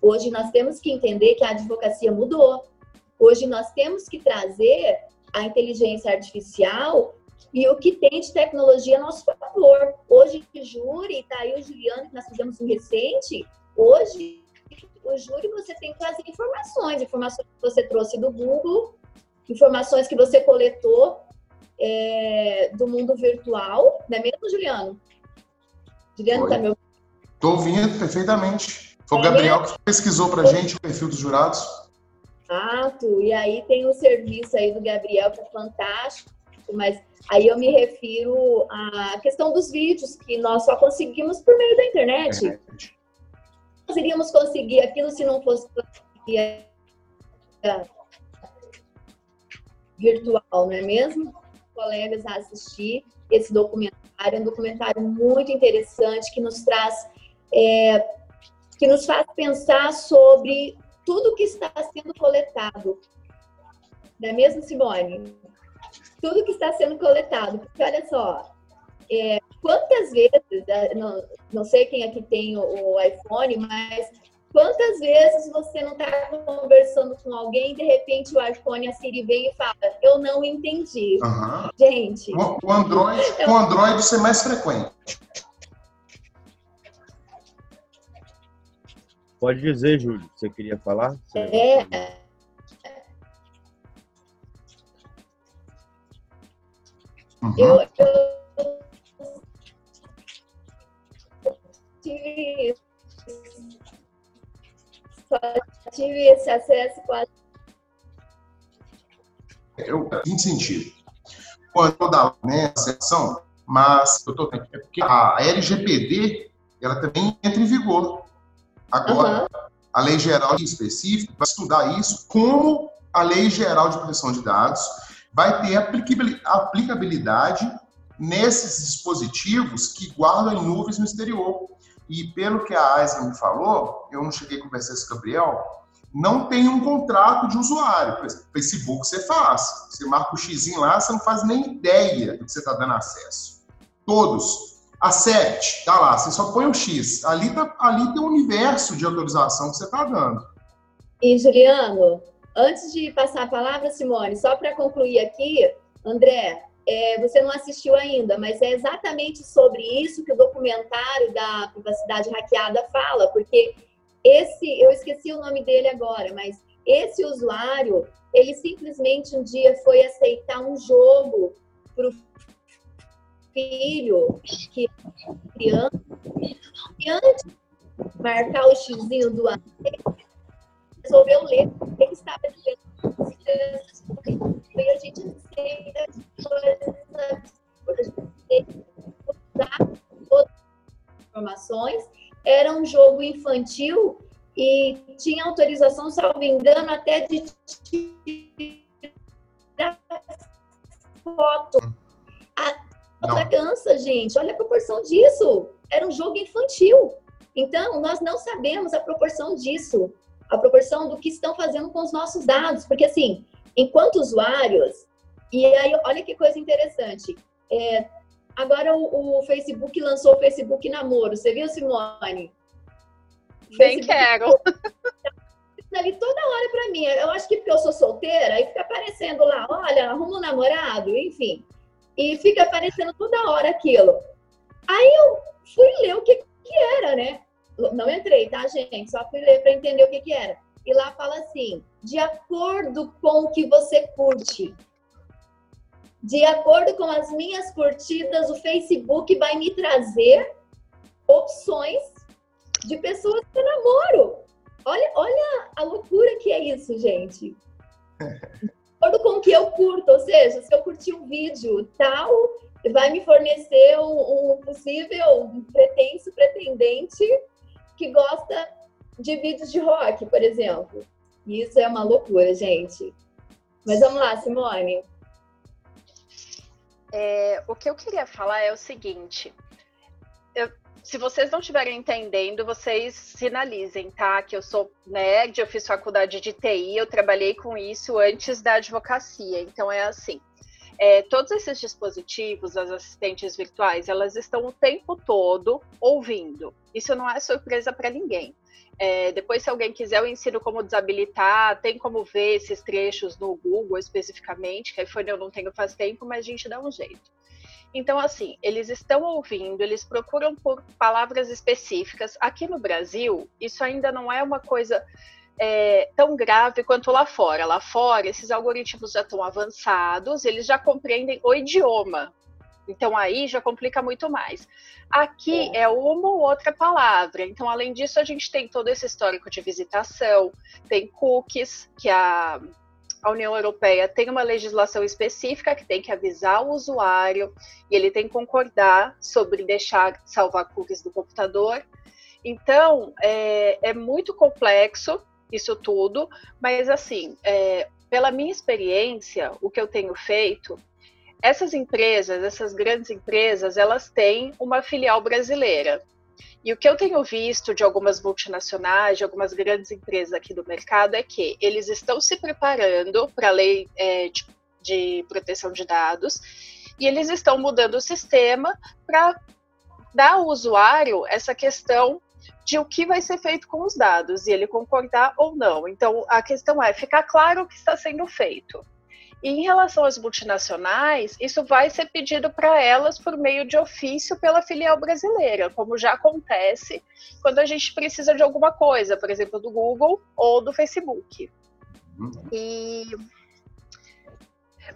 Hoje nós temos que entender que a advocacia mudou. Hoje nós temos que trazer a inteligência artificial e o que tem de tecnologia a nosso favor. Hoje, o júri, está aí o Juliano, que nós fizemos um recente, hoje, o júri você tem que trazer informações, informações que você trouxe do Google, informações que você coletou é, do mundo virtual, não é mesmo, Juliano? Juliano está meu. Estou ouvindo perfeitamente. Foi o é Gabriel que pesquisou para gente o perfil dos jurados. Exato. E aí tem o serviço aí do Gabriel que é fantástico, mas aí eu me refiro à questão dos vídeos que nós só conseguimos por meio da internet. É. Nós iríamos conseguir aquilo se não fosse virtual, não é mesmo? Colegas a assistir esse documentário, é um documentário muito interessante que nos traz, é, que nos faz pensar sobre tudo que está sendo coletado. Não é mesmo, Simone? Tudo que está sendo coletado. Porque olha só, é, quantas vezes, é, não, não sei quem aqui tem o, o iPhone, mas Quantas vezes você não está conversando com alguém e de repente o iPhone, a Siri vem e fala, eu não entendi. Uhum. Gente. O, o Android, eu... o Android isso é mais frequente. Pode dizer, Júlio, você queria falar? Você é. Uhum. Eu, eu tive só tive esse acesso quase. Eu, em sentido. Quando dá né, a sessão, mas eu tô é porque a LGPD ela também entra em vigor. Agora, uhum. a Lei Geral Específica vai estudar isso como a Lei Geral de Proteção de Dados vai ter aplicabilidade nesses dispositivos que guardam em nuvens no exterior. E pelo que a Aisha me falou, eu não cheguei a conversar com o Gabriel, não tem um contrato de usuário. Facebook você faz. Você marca o X lá, você não faz nem ideia do que você está dando acesso. Todos. A SEPT, tá lá, você só põe o X. Ali, tá, ali tem um universo de autorização que você está dando. E, Juliano, antes de passar a palavra, Simone, só para concluir aqui, André, é, você não assistiu ainda, mas é exatamente sobre isso que o documentário da privacidade hackeada fala, porque esse, eu esqueci o nome dele agora, mas esse usuário, ele simplesmente um dia foi aceitar um jogo para o filho que criança, e antes de marcar o xizinho do resolveu ler o que estava dizendo e a gente sempre usar todas as informações. Era um jogo infantil e tinha autorização, salvo engano, até de tirar foto. A criança, gente, olha a proporção disso. Era um jogo infantil. Então, nós não sabemos a proporção disso a proporção do que estão fazendo com os nossos dados. Porque, assim, enquanto usuários, e aí, olha que coisa interessante. É, agora o, o, Facebook lançou o Facebook Namoro. Você viu, Simone? Bem quero. <laughs> ali toda hora para mim. Eu acho que porque eu sou solteira, aí fica aparecendo lá, olha, arruma um namorado, enfim. E fica aparecendo toda hora aquilo. Aí eu fui ler o que, que era, né? Não entrei, tá, gente? Só fui ler para entender o que, que era. E lá fala assim: de acordo com o que você curte, de acordo com as minhas curtidas, o Facebook vai me trazer opções de pessoas que eu namoro. Olha, olha a loucura que é isso, gente. <laughs> De acordo com o que eu curto, ou seja, se eu curtir um vídeo tal, vai me fornecer um, um possível pretenso pretendente que gosta de vídeos de rock, por exemplo. Isso é uma loucura, gente. Mas vamos lá, Simone. É, o que eu queria falar é o seguinte: eu, se vocês não estiverem entendendo, vocês sinalizem, tá? Que eu sou nerd, eu fiz faculdade de TI, eu trabalhei com isso antes da advocacia. Então é assim. É, todos esses dispositivos, as assistentes virtuais, elas estão o tempo todo ouvindo. Isso não é surpresa para ninguém. É, depois, se alguém quiser, eu ensino como desabilitar, tem como ver esses trechos no Google especificamente, que iPhone eu não tenho faz tempo, mas a gente dá um jeito. Então, assim, eles estão ouvindo, eles procuram por palavras específicas. Aqui no Brasil, isso ainda não é uma coisa é, tão grave quanto lá fora. Lá fora, esses algoritmos já estão avançados, eles já compreendem o idioma. Então aí já complica muito mais. Aqui é. uma ou outra palavra. Então, além disso, a gente tem todo esse histórico de visitação, tem cookies, que a, a União Europeia tem uma legislação específica que tem que avisar o usuário e ele tem que concordar sobre deixar salvar cookies do computador. Então, é, é muito complexo isso tudo, mas assim, é, pela minha experiência, o que eu tenho feito, essas empresas, essas grandes empresas, elas têm uma filial brasileira. E o que eu tenho visto de algumas multinacionais, de algumas grandes empresas aqui do mercado, é que eles estão se preparando para a lei é, de, de proteção de dados e eles estão mudando o sistema para dar ao usuário essa questão de o que vai ser feito com os dados e ele concordar ou não. Então, a questão é ficar claro o que está sendo feito. E em relação às multinacionais, isso vai ser pedido para elas por meio de ofício pela filial brasileira, como já acontece quando a gente precisa de alguma coisa, por exemplo, do Google ou do Facebook. Uhum. E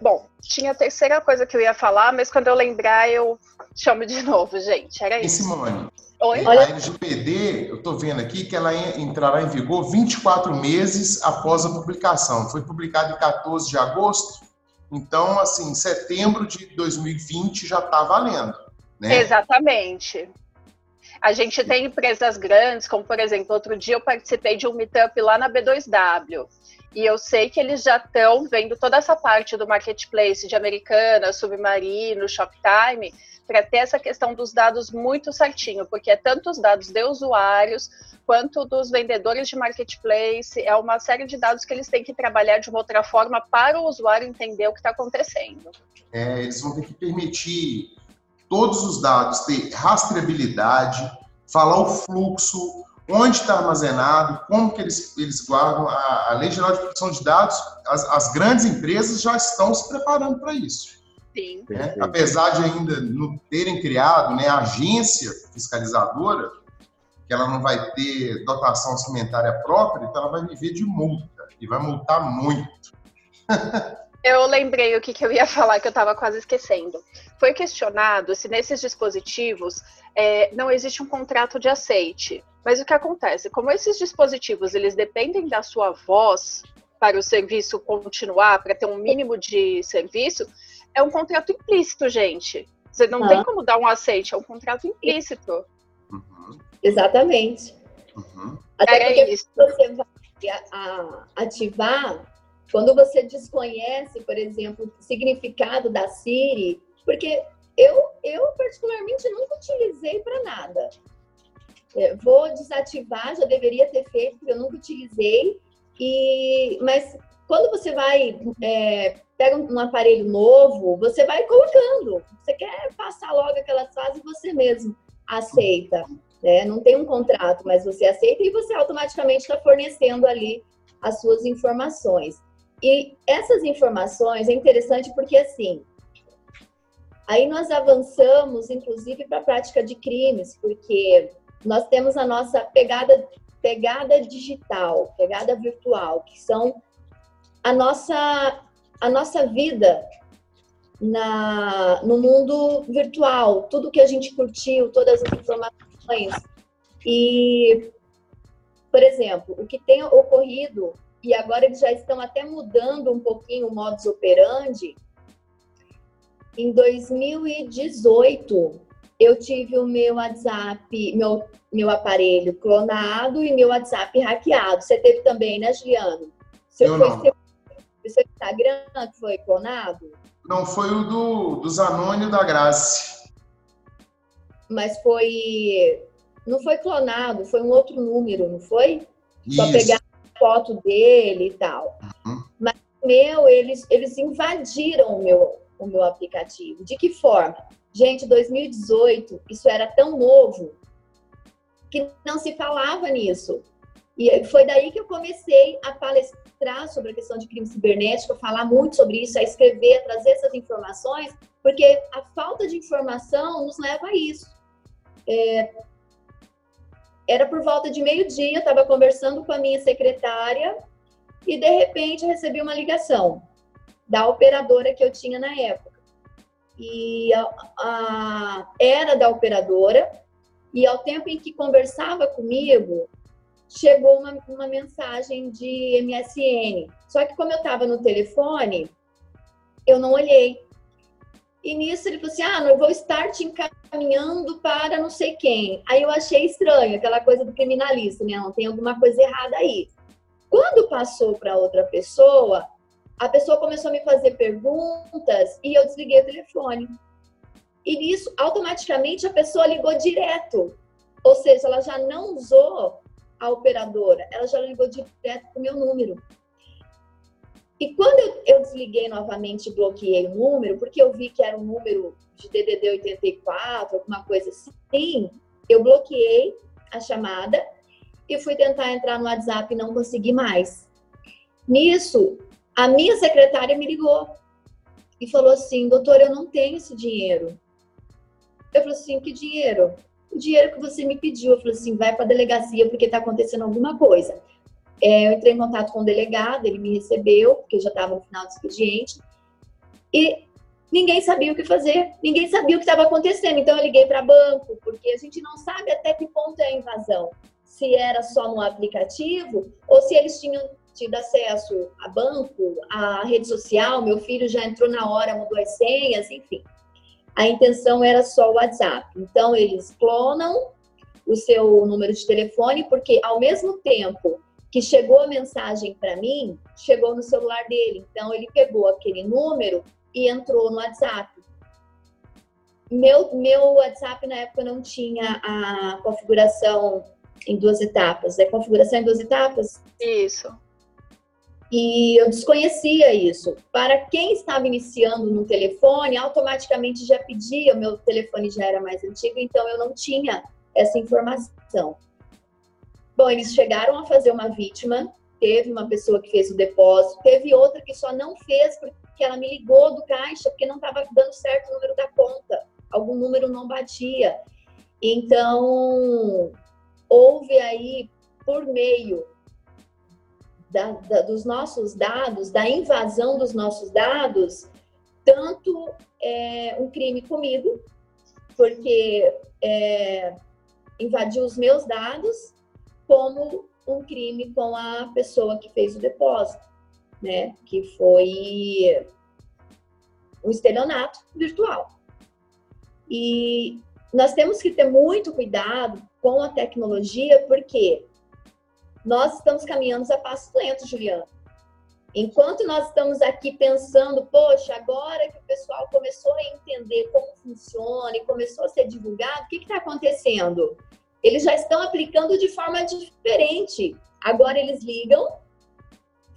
Bom, tinha a terceira coisa que eu ia falar, mas quando eu lembrar eu chamo de <laughs> novo, gente. Era isso. E Simone, Oi? a LGPD, eu estou vendo aqui que ela entrará em vigor 24 meses após a publicação. Foi publicado em 14 de agosto, então, assim, setembro de 2020 já está valendo. Né? Exatamente. A gente tem empresas grandes, como por exemplo, outro dia eu participei de um meetup lá na B2W. E eu sei que eles já estão vendo toda essa parte do marketplace de Americana, Submarino, Shoptime, para ter essa questão dos dados muito certinho, porque é tanto os dados de usuários quanto dos vendedores de marketplace, é uma série de dados que eles têm que trabalhar de uma outra forma para o usuário entender o que está acontecendo. É, eles vão ter que permitir todos os dados ter rastreabilidade, falar o fluxo, onde está armazenado, como que eles, eles guardam. A, a Lei Geral de Proteção de Dados, as, as grandes empresas já estão se preparando para isso. Sim. Né? Apesar de ainda não terem criado né, a agência fiscalizadora, que ela não vai ter dotação orçamentária própria, então ela vai viver de multa, e vai multar muito. <laughs> Eu lembrei o que, que eu ia falar, que eu estava quase esquecendo. Foi questionado se nesses dispositivos é, não existe um contrato de aceite. Mas o que acontece? Como esses dispositivos eles dependem da sua voz para o serviço continuar, para ter um mínimo de serviço, é um contrato implícito, gente. Você não ah. tem como dar um aceite, é um contrato implícito. Uhum. Exatamente. Uhum. Até Era porque isso. você vai ativar quando você desconhece, por exemplo, o significado da Siri, porque eu, eu particularmente nunca utilizei para nada. É, vou desativar, já deveria ter feito, porque eu nunca utilizei. E, mas quando você vai é, pega um aparelho novo, você vai colocando. Você quer passar logo aquelas fases, você mesmo aceita. Né? Não tem um contrato, mas você aceita e você automaticamente está fornecendo ali as suas informações. E essas informações é interessante porque, assim, aí nós avançamos, inclusive, para a prática de crimes, porque nós temos a nossa pegada, pegada digital, pegada virtual, que são a nossa, a nossa vida na, no mundo virtual, tudo que a gente curtiu, todas as informações. E, por exemplo, o que tem ocorrido e agora eles já estão até mudando um pouquinho o modus operandi. Em 2018, eu tive o meu WhatsApp, meu, meu aparelho clonado e meu WhatsApp hackeado. Você teve também, né, Juliano? Seu, eu foi não. Seu, seu Instagram que foi clonado? Não, foi o do, do Zanoni da Grace. Mas foi. Não foi clonado, foi um outro número, não foi? Isso. Só pegar foto dele e tal. Uhum. Mas meu, eles, eles invadiram o meu, o meu aplicativo. De que forma? Gente, 2018, isso era tão novo que não se falava nisso. E foi daí que eu comecei a palestrar sobre a questão de crime cibernético, falar muito sobre isso, a escrever, a trazer essas informações, porque a falta de informação nos leva a isso. É, era por volta de meio-dia, estava conversando com a minha secretária e de repente recebi uma ligação da operadora que eu tinha na época. E a, a, era da operadora, e ao tempo em que conversava comigo, chegou uma, uma mensagem de MSN. Só que como eu estava no telefone, eu não olhei. E nisso ele falou assim: Ah, eu vou estar te encaminhando para não sei quem. Aí eu achei estranho, aquela coisa do criminalista, né? Não tem alguma coisa errada aí. Quando passou para outra pessoa, a pessoa começou a me fazer perguntas e eu desliguei o telefone. E nisso, automaticamente, a pessoa ligou direto. Ou seja, ela já não usou a operadora, ela já ligou direto para o meu número. E quando eu, eu, desliguei novamente e bloqueei o número, porque eu vi que era um número de DDD 84, alguma coisa assim, eu bloqueei a chamada e fui tentar entrar no WhatsApp e não consegui mais. Nisso, a minha secretária me ligou e falou assim: doutor, eu não tenho esse dinheiro. Eu falei assim: que dinheiro? O dinheiro que você me pediu. Eu falei assim: vai para a delegacia porque está acontecendo alguma coisa. É, eu entrei em contato com o delegado, ele me recebeu, porque eu já estava no final do expediente, e ninguém sabia o que fazer, ninguém sabia o que estava acontecendo. Então eu liguei para banco, porque a gente não sabe até que ponto é a invasão. Se era só no aplicativo ou se eles tinham tido acesso a banco, a rede social. Meu filho já entrou na hora, mudou as senhas, enfim. A intenção era só o WhatsApp. Então eles clonam o seu número de telefone, porque ao mesmo tempo que chegou a mensagem para mim, chegou no celular dele. Então ele pegou aquele número e entrou no WhatsApp. Meu, meu WhatsApp na época não tinha a configuração em duas etapas. É configuração em duas etapas? Isso. E eu desconhecia isso. Para quem estava iniciando no telefone, automaticamente já pedia, meu telefone já era mais antigo, então eu não tinha essa informação. Bom, eles chegaram a fazer uma vítima, teve uma pessoa que fez o depósito, teve outra que só não fez porque ela me ligou do caixa porque não estava dando certo o número da conta, algum número não batia. Então, houve aí, por meio da, da, dos nossos dados, da invasão dos nossos dados, tanto é, um crime comigo, porque é, invadiu os meus dados, como um crime com a pessoa que fez o depósito, né? Que foi um estelionato virtual. E nós temos que ter muito cuidado com a tecnologia, porque nós estamos caminhando a passos lentos, Juliana. Enquanto nós estamos aqui pensando, poxa, agora que o pessoal começou a entender como funciona e começou a ser divulgado, o que está acontecendo? eles já estão aplicando de forma diferente. Agora eles ligam,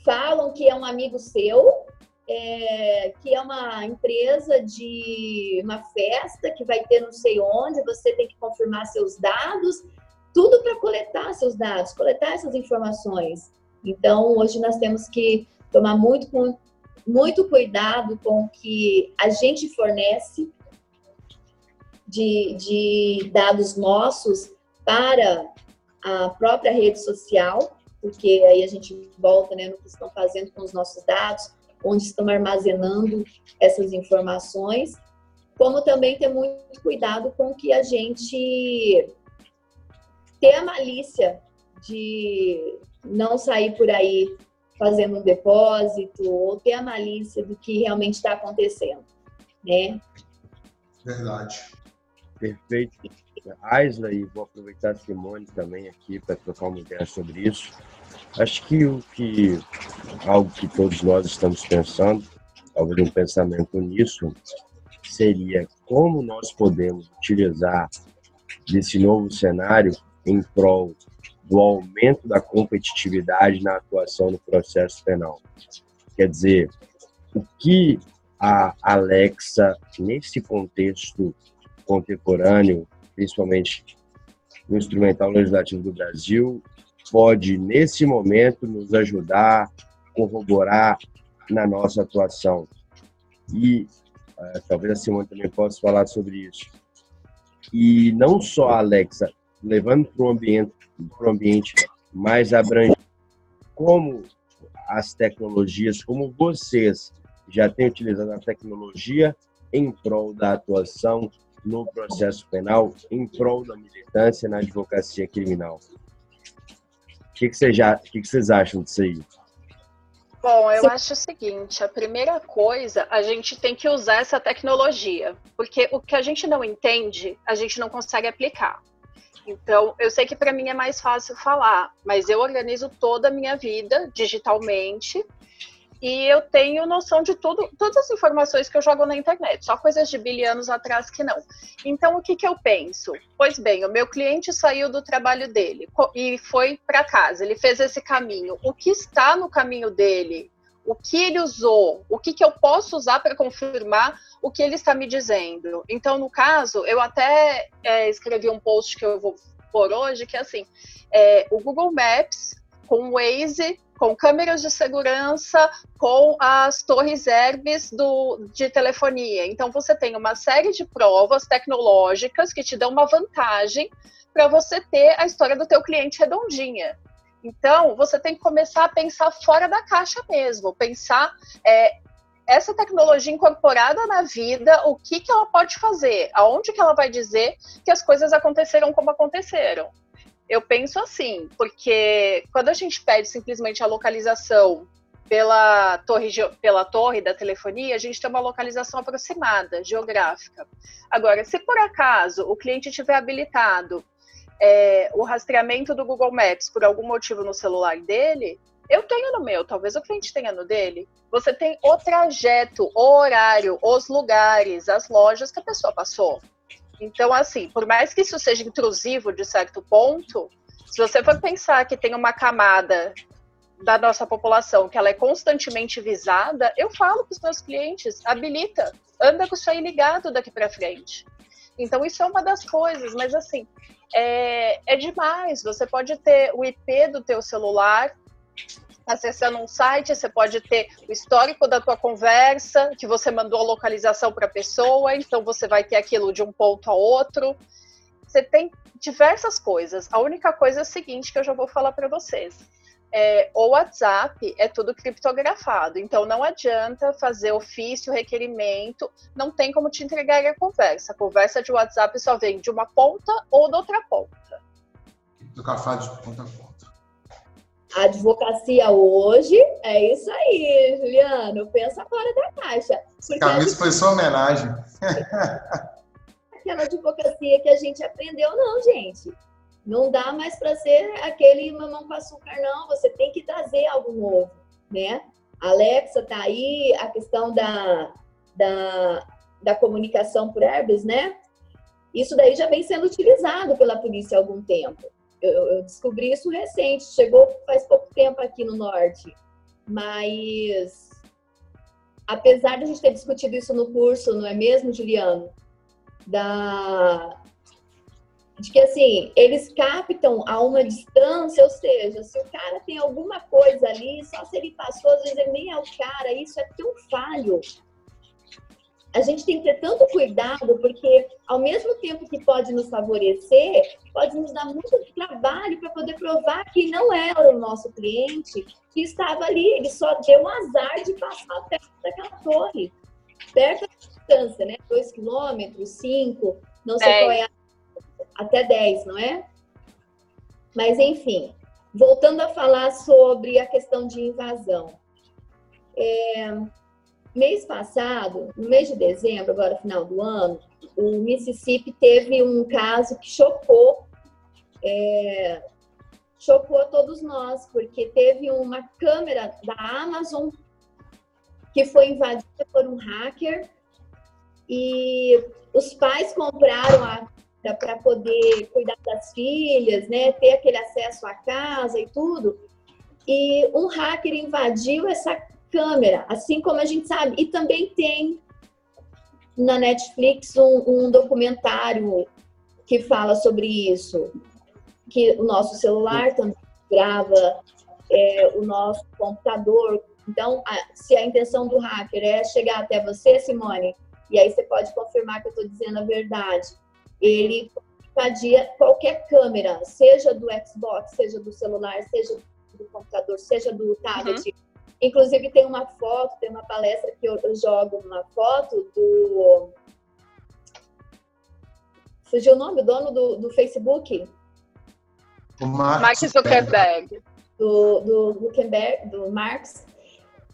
falam que é um amigo seu, é, que é uma empresa de uma festa que vai ter não sei onde, você tem que confirmar seus dados, tudo para coletar seus dados, coletar essas informações. Então, hoje nós temos que tomar muito, muito cuidado com o que a gente fornece de, de dados nossos para a própria rede social, porque aí a gente volta né, no que estão fazendo com os nossos dados, onde estão armazenando essas informações, como também ter muito cuidado com que a gente ter a malícia de não sair por aí fazendo um depósito ou ter a malícia do que realmente está acontecendo, né? Verdade. Perfeito. Aisla, e vou aproveitar a Simone também aqui para trocar uma ideia sobre isso. Acho que o que algo que todos nós estamos pensando, talvez um pensamento nisso, seria como nós podemos utilizar desse novo cenário em prol do aumento da competitividade na atuação no processo penal. Quer dizer, o que a Alexa, nesse contexto contemporâneo, principalmente no instrumental legislativo do Brasil, pode, nesse momento, nos ajudar, corroborar na nossa atuação. E uh, talvez a Simone também possa falar sobre isso. E não só a Alexa, levando para um ambiente, para um ambiente mais abrangente, como as tecnologias, como vocês já têm utilizado a tecnologia em prol da atuação no processo penal, em prol da militância na advocacia criminal. O que, que, vocês, já, o que, que vocês acham disso aí? Bom, eu acho o seguinte: a primeira coisa, a gente tem que usar essa tecnologia, porque o que a gente não entende, a gente não consegue aplicar. Então, eu sei que para mim é mais fácil falar, mas eu organizo toda a minha vida digitalmente e eu tenho noção de tudo, todas as informações que eu jogo na internet, só coisas de bilhões atrás que não. Então, o que, que eu penso? Pois bem, o meu cliente saiu do trabalho dele e foi para casa, ele fez esse caminho. O que está no caminho dele? O que ele usou? O que, que eu posso usar para confirmar o que ele está me dizendo? Então, no caso, eu até é, escrevi um post que eu vou pôr hoje, que é assim, é, o Google Maps com o Waze com câmeras de segurança, com as torres Herbes do, de telefonia. Então, você tem uma série de provas tecnológicas que te dão uma vantagem para você ter a história do teu cliente redondinha. Então, você tem que começar a pensar fora da caixa mesmo, pensar é, essa tecnologia incorporada na vida, o que, que ela pode fazer, aonde que ela vai dizer que as coisas aconteceram como aconteceram. Eu penso assim, porque quando a gente pede simplesmente a localização pela torre, pela torre da telefonia, a gente tem uma localização aproximada, geográfica. Agora, se por acaso o cliente tiver habilitado é, o rastreamento do Google Maps por algum motivo no celular dele, eu tenho no meu, talvez o cliente tenha no dele. Você tem o trajeto, o horário, os lugares, as lojas que a pessoa passou. Então, assim, por mais que isso seja intrusivo de certo ponto, se você for pensar que tem uma camada da nossa população que ela é constantemente visada, eu falo para os meus clientes, habilita, anda com isso aí ligado daqui para frente. Então isso é uma das coisas, mas assim é, é demais. Você pode ter o IP do teu celular acessando um site, você pode ter o histórico da tua conversa, que você mandou a localização para a pessoa, então você vai ter aquilo de um ponto a outro. Você tem diversas coisas. A única coisa é o seguinte que eu já vou falar para vocês. É, o WhatsApp é tudo criptografado, então não adianta fazer ofício, requerimento, não tem como te entregar a conversa. A conversa de WhatsApp só vem de uma ponta ou da outra ponta. Criptografado de ponta a ponta. A advocacia hoje é isso aí, Juliano. Pensa fora da caixa. Camisa foi sua homenagem. <laughs> Aquela advocacia que a gente aprendeu, não, gente. Não dá mais para ser aquele mamão com açúcar, não. Você tem que trazer algo novo, né? Alexa tá aí, a questão da, da, da comunicação por herbes, né? Isso daí já vem sendo utilizado pela polícia há algum tempo eu, eu descobri isso recente, chegou faz pouco tempo aqui no norte. Mas apesar de a gente ter discutido isso no curso, não é mesmo, Juliano? Da de que assim, eles captam a uma distância, ou seja, se o cara tem alguma coisa ali, só se ele passou, às vezes ele nem é o cara, isso é tão falho a gente tem que ter tanto cuidado, porque ao mesmo tempo que pode nos favorecer, pode nos dar muito trabalho para poder provar que não era o nosso cliente que estava ali, ele só deu um azar de passar perto daquela torre, perto da distância, né? Dois quilômetros, cinco, não sei qual é, a... até dez, não é? Mas enfim, voltando a falar sobre a questão de invasão. É, Mês passado, no mês de dezembro, agora final do ano, o Mississippi teve um caso que chocou, é, chocou todos nós, porque teve uma câmera da Amazon que foi invadida por um hacker e os pais compraram a para poder cuidar das filhas, né, ter aquele acesso à casa e tudo. E um hacker invadiu essa câmera, assim como a gente sabe. E também tem na Netflix um, um documentário que fala sobre isso, que o nosso celular também grava, é, o nosso computador. Então, a, se a intenção do hacker é chegar até você, Simone, e aí você pode confirmar que eu estou dizendo a verdade, ele invadia qualquer câmera, seja do Xbox, seja do celular, seja do computador, seja do tablet. Uhum. Inclusive tem uma foto, tem uma palestra que eu, eu jogo uma foto do fugiu o nome, o dono do, do Facebook? O Mark, Mark Zuckerberg. Do, do Zuckerberg, do Marx.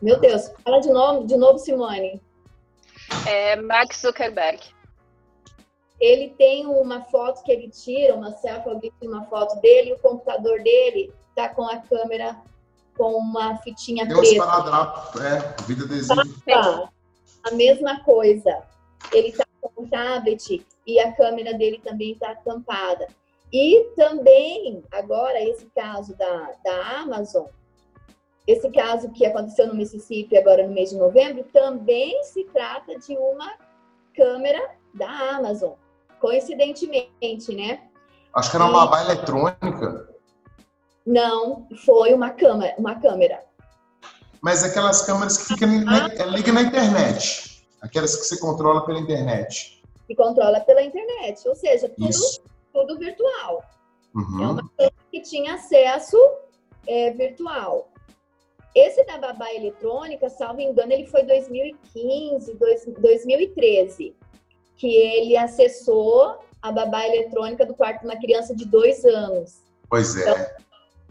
Meu Deus, fala de novo, de novo, Simone. É Mark Zuckerberg. Ele tem uma foto que ele tira, uma selfie, alguém tira uma foto dele, e o computador dele tá com a câmera com uma fitinha Tem preta. Tem é, vida adesiva. Tá, a mesma coisa. Ele tá com um tablet e a câmera dele também está tampada. E também, agora, esse caso da, da Amazon, esse caso que aconteceu no Mississippi agora no mês de novembro, também se trata de uma câmera da Amazon, coincidentemente, né? Acho que era uma babá eletrônica. Não, foi uma câmera, uma câmera. Mas aquelas câmeras que ficam na, é, ligam na internet. Aquelas que você controla pela internet que controla pela internet, ou seja, tudo, tudo virtual. Uhum. É uma coisa que tinha acesso é, virtual. Esse da babá eletrônica, salvo engano, ele foi 2015, dois, 2013, que ele acessou a babá eletrônica do quarto de uma criança de dois anos. Pois é. Então,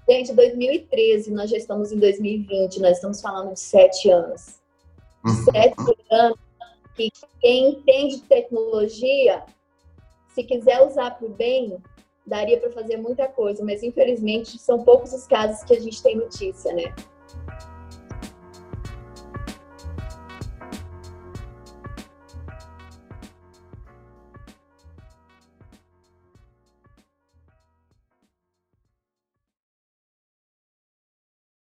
gente, 2013, nós já estamos em 2020, nós estamos falando de sete anos. Uhum. Sete anos que quem entende de tecnologia, se quiser usar para o bem, daria para fazer muita coisa, mas infelizmente são poucos os casos que a gente tem notícia, né?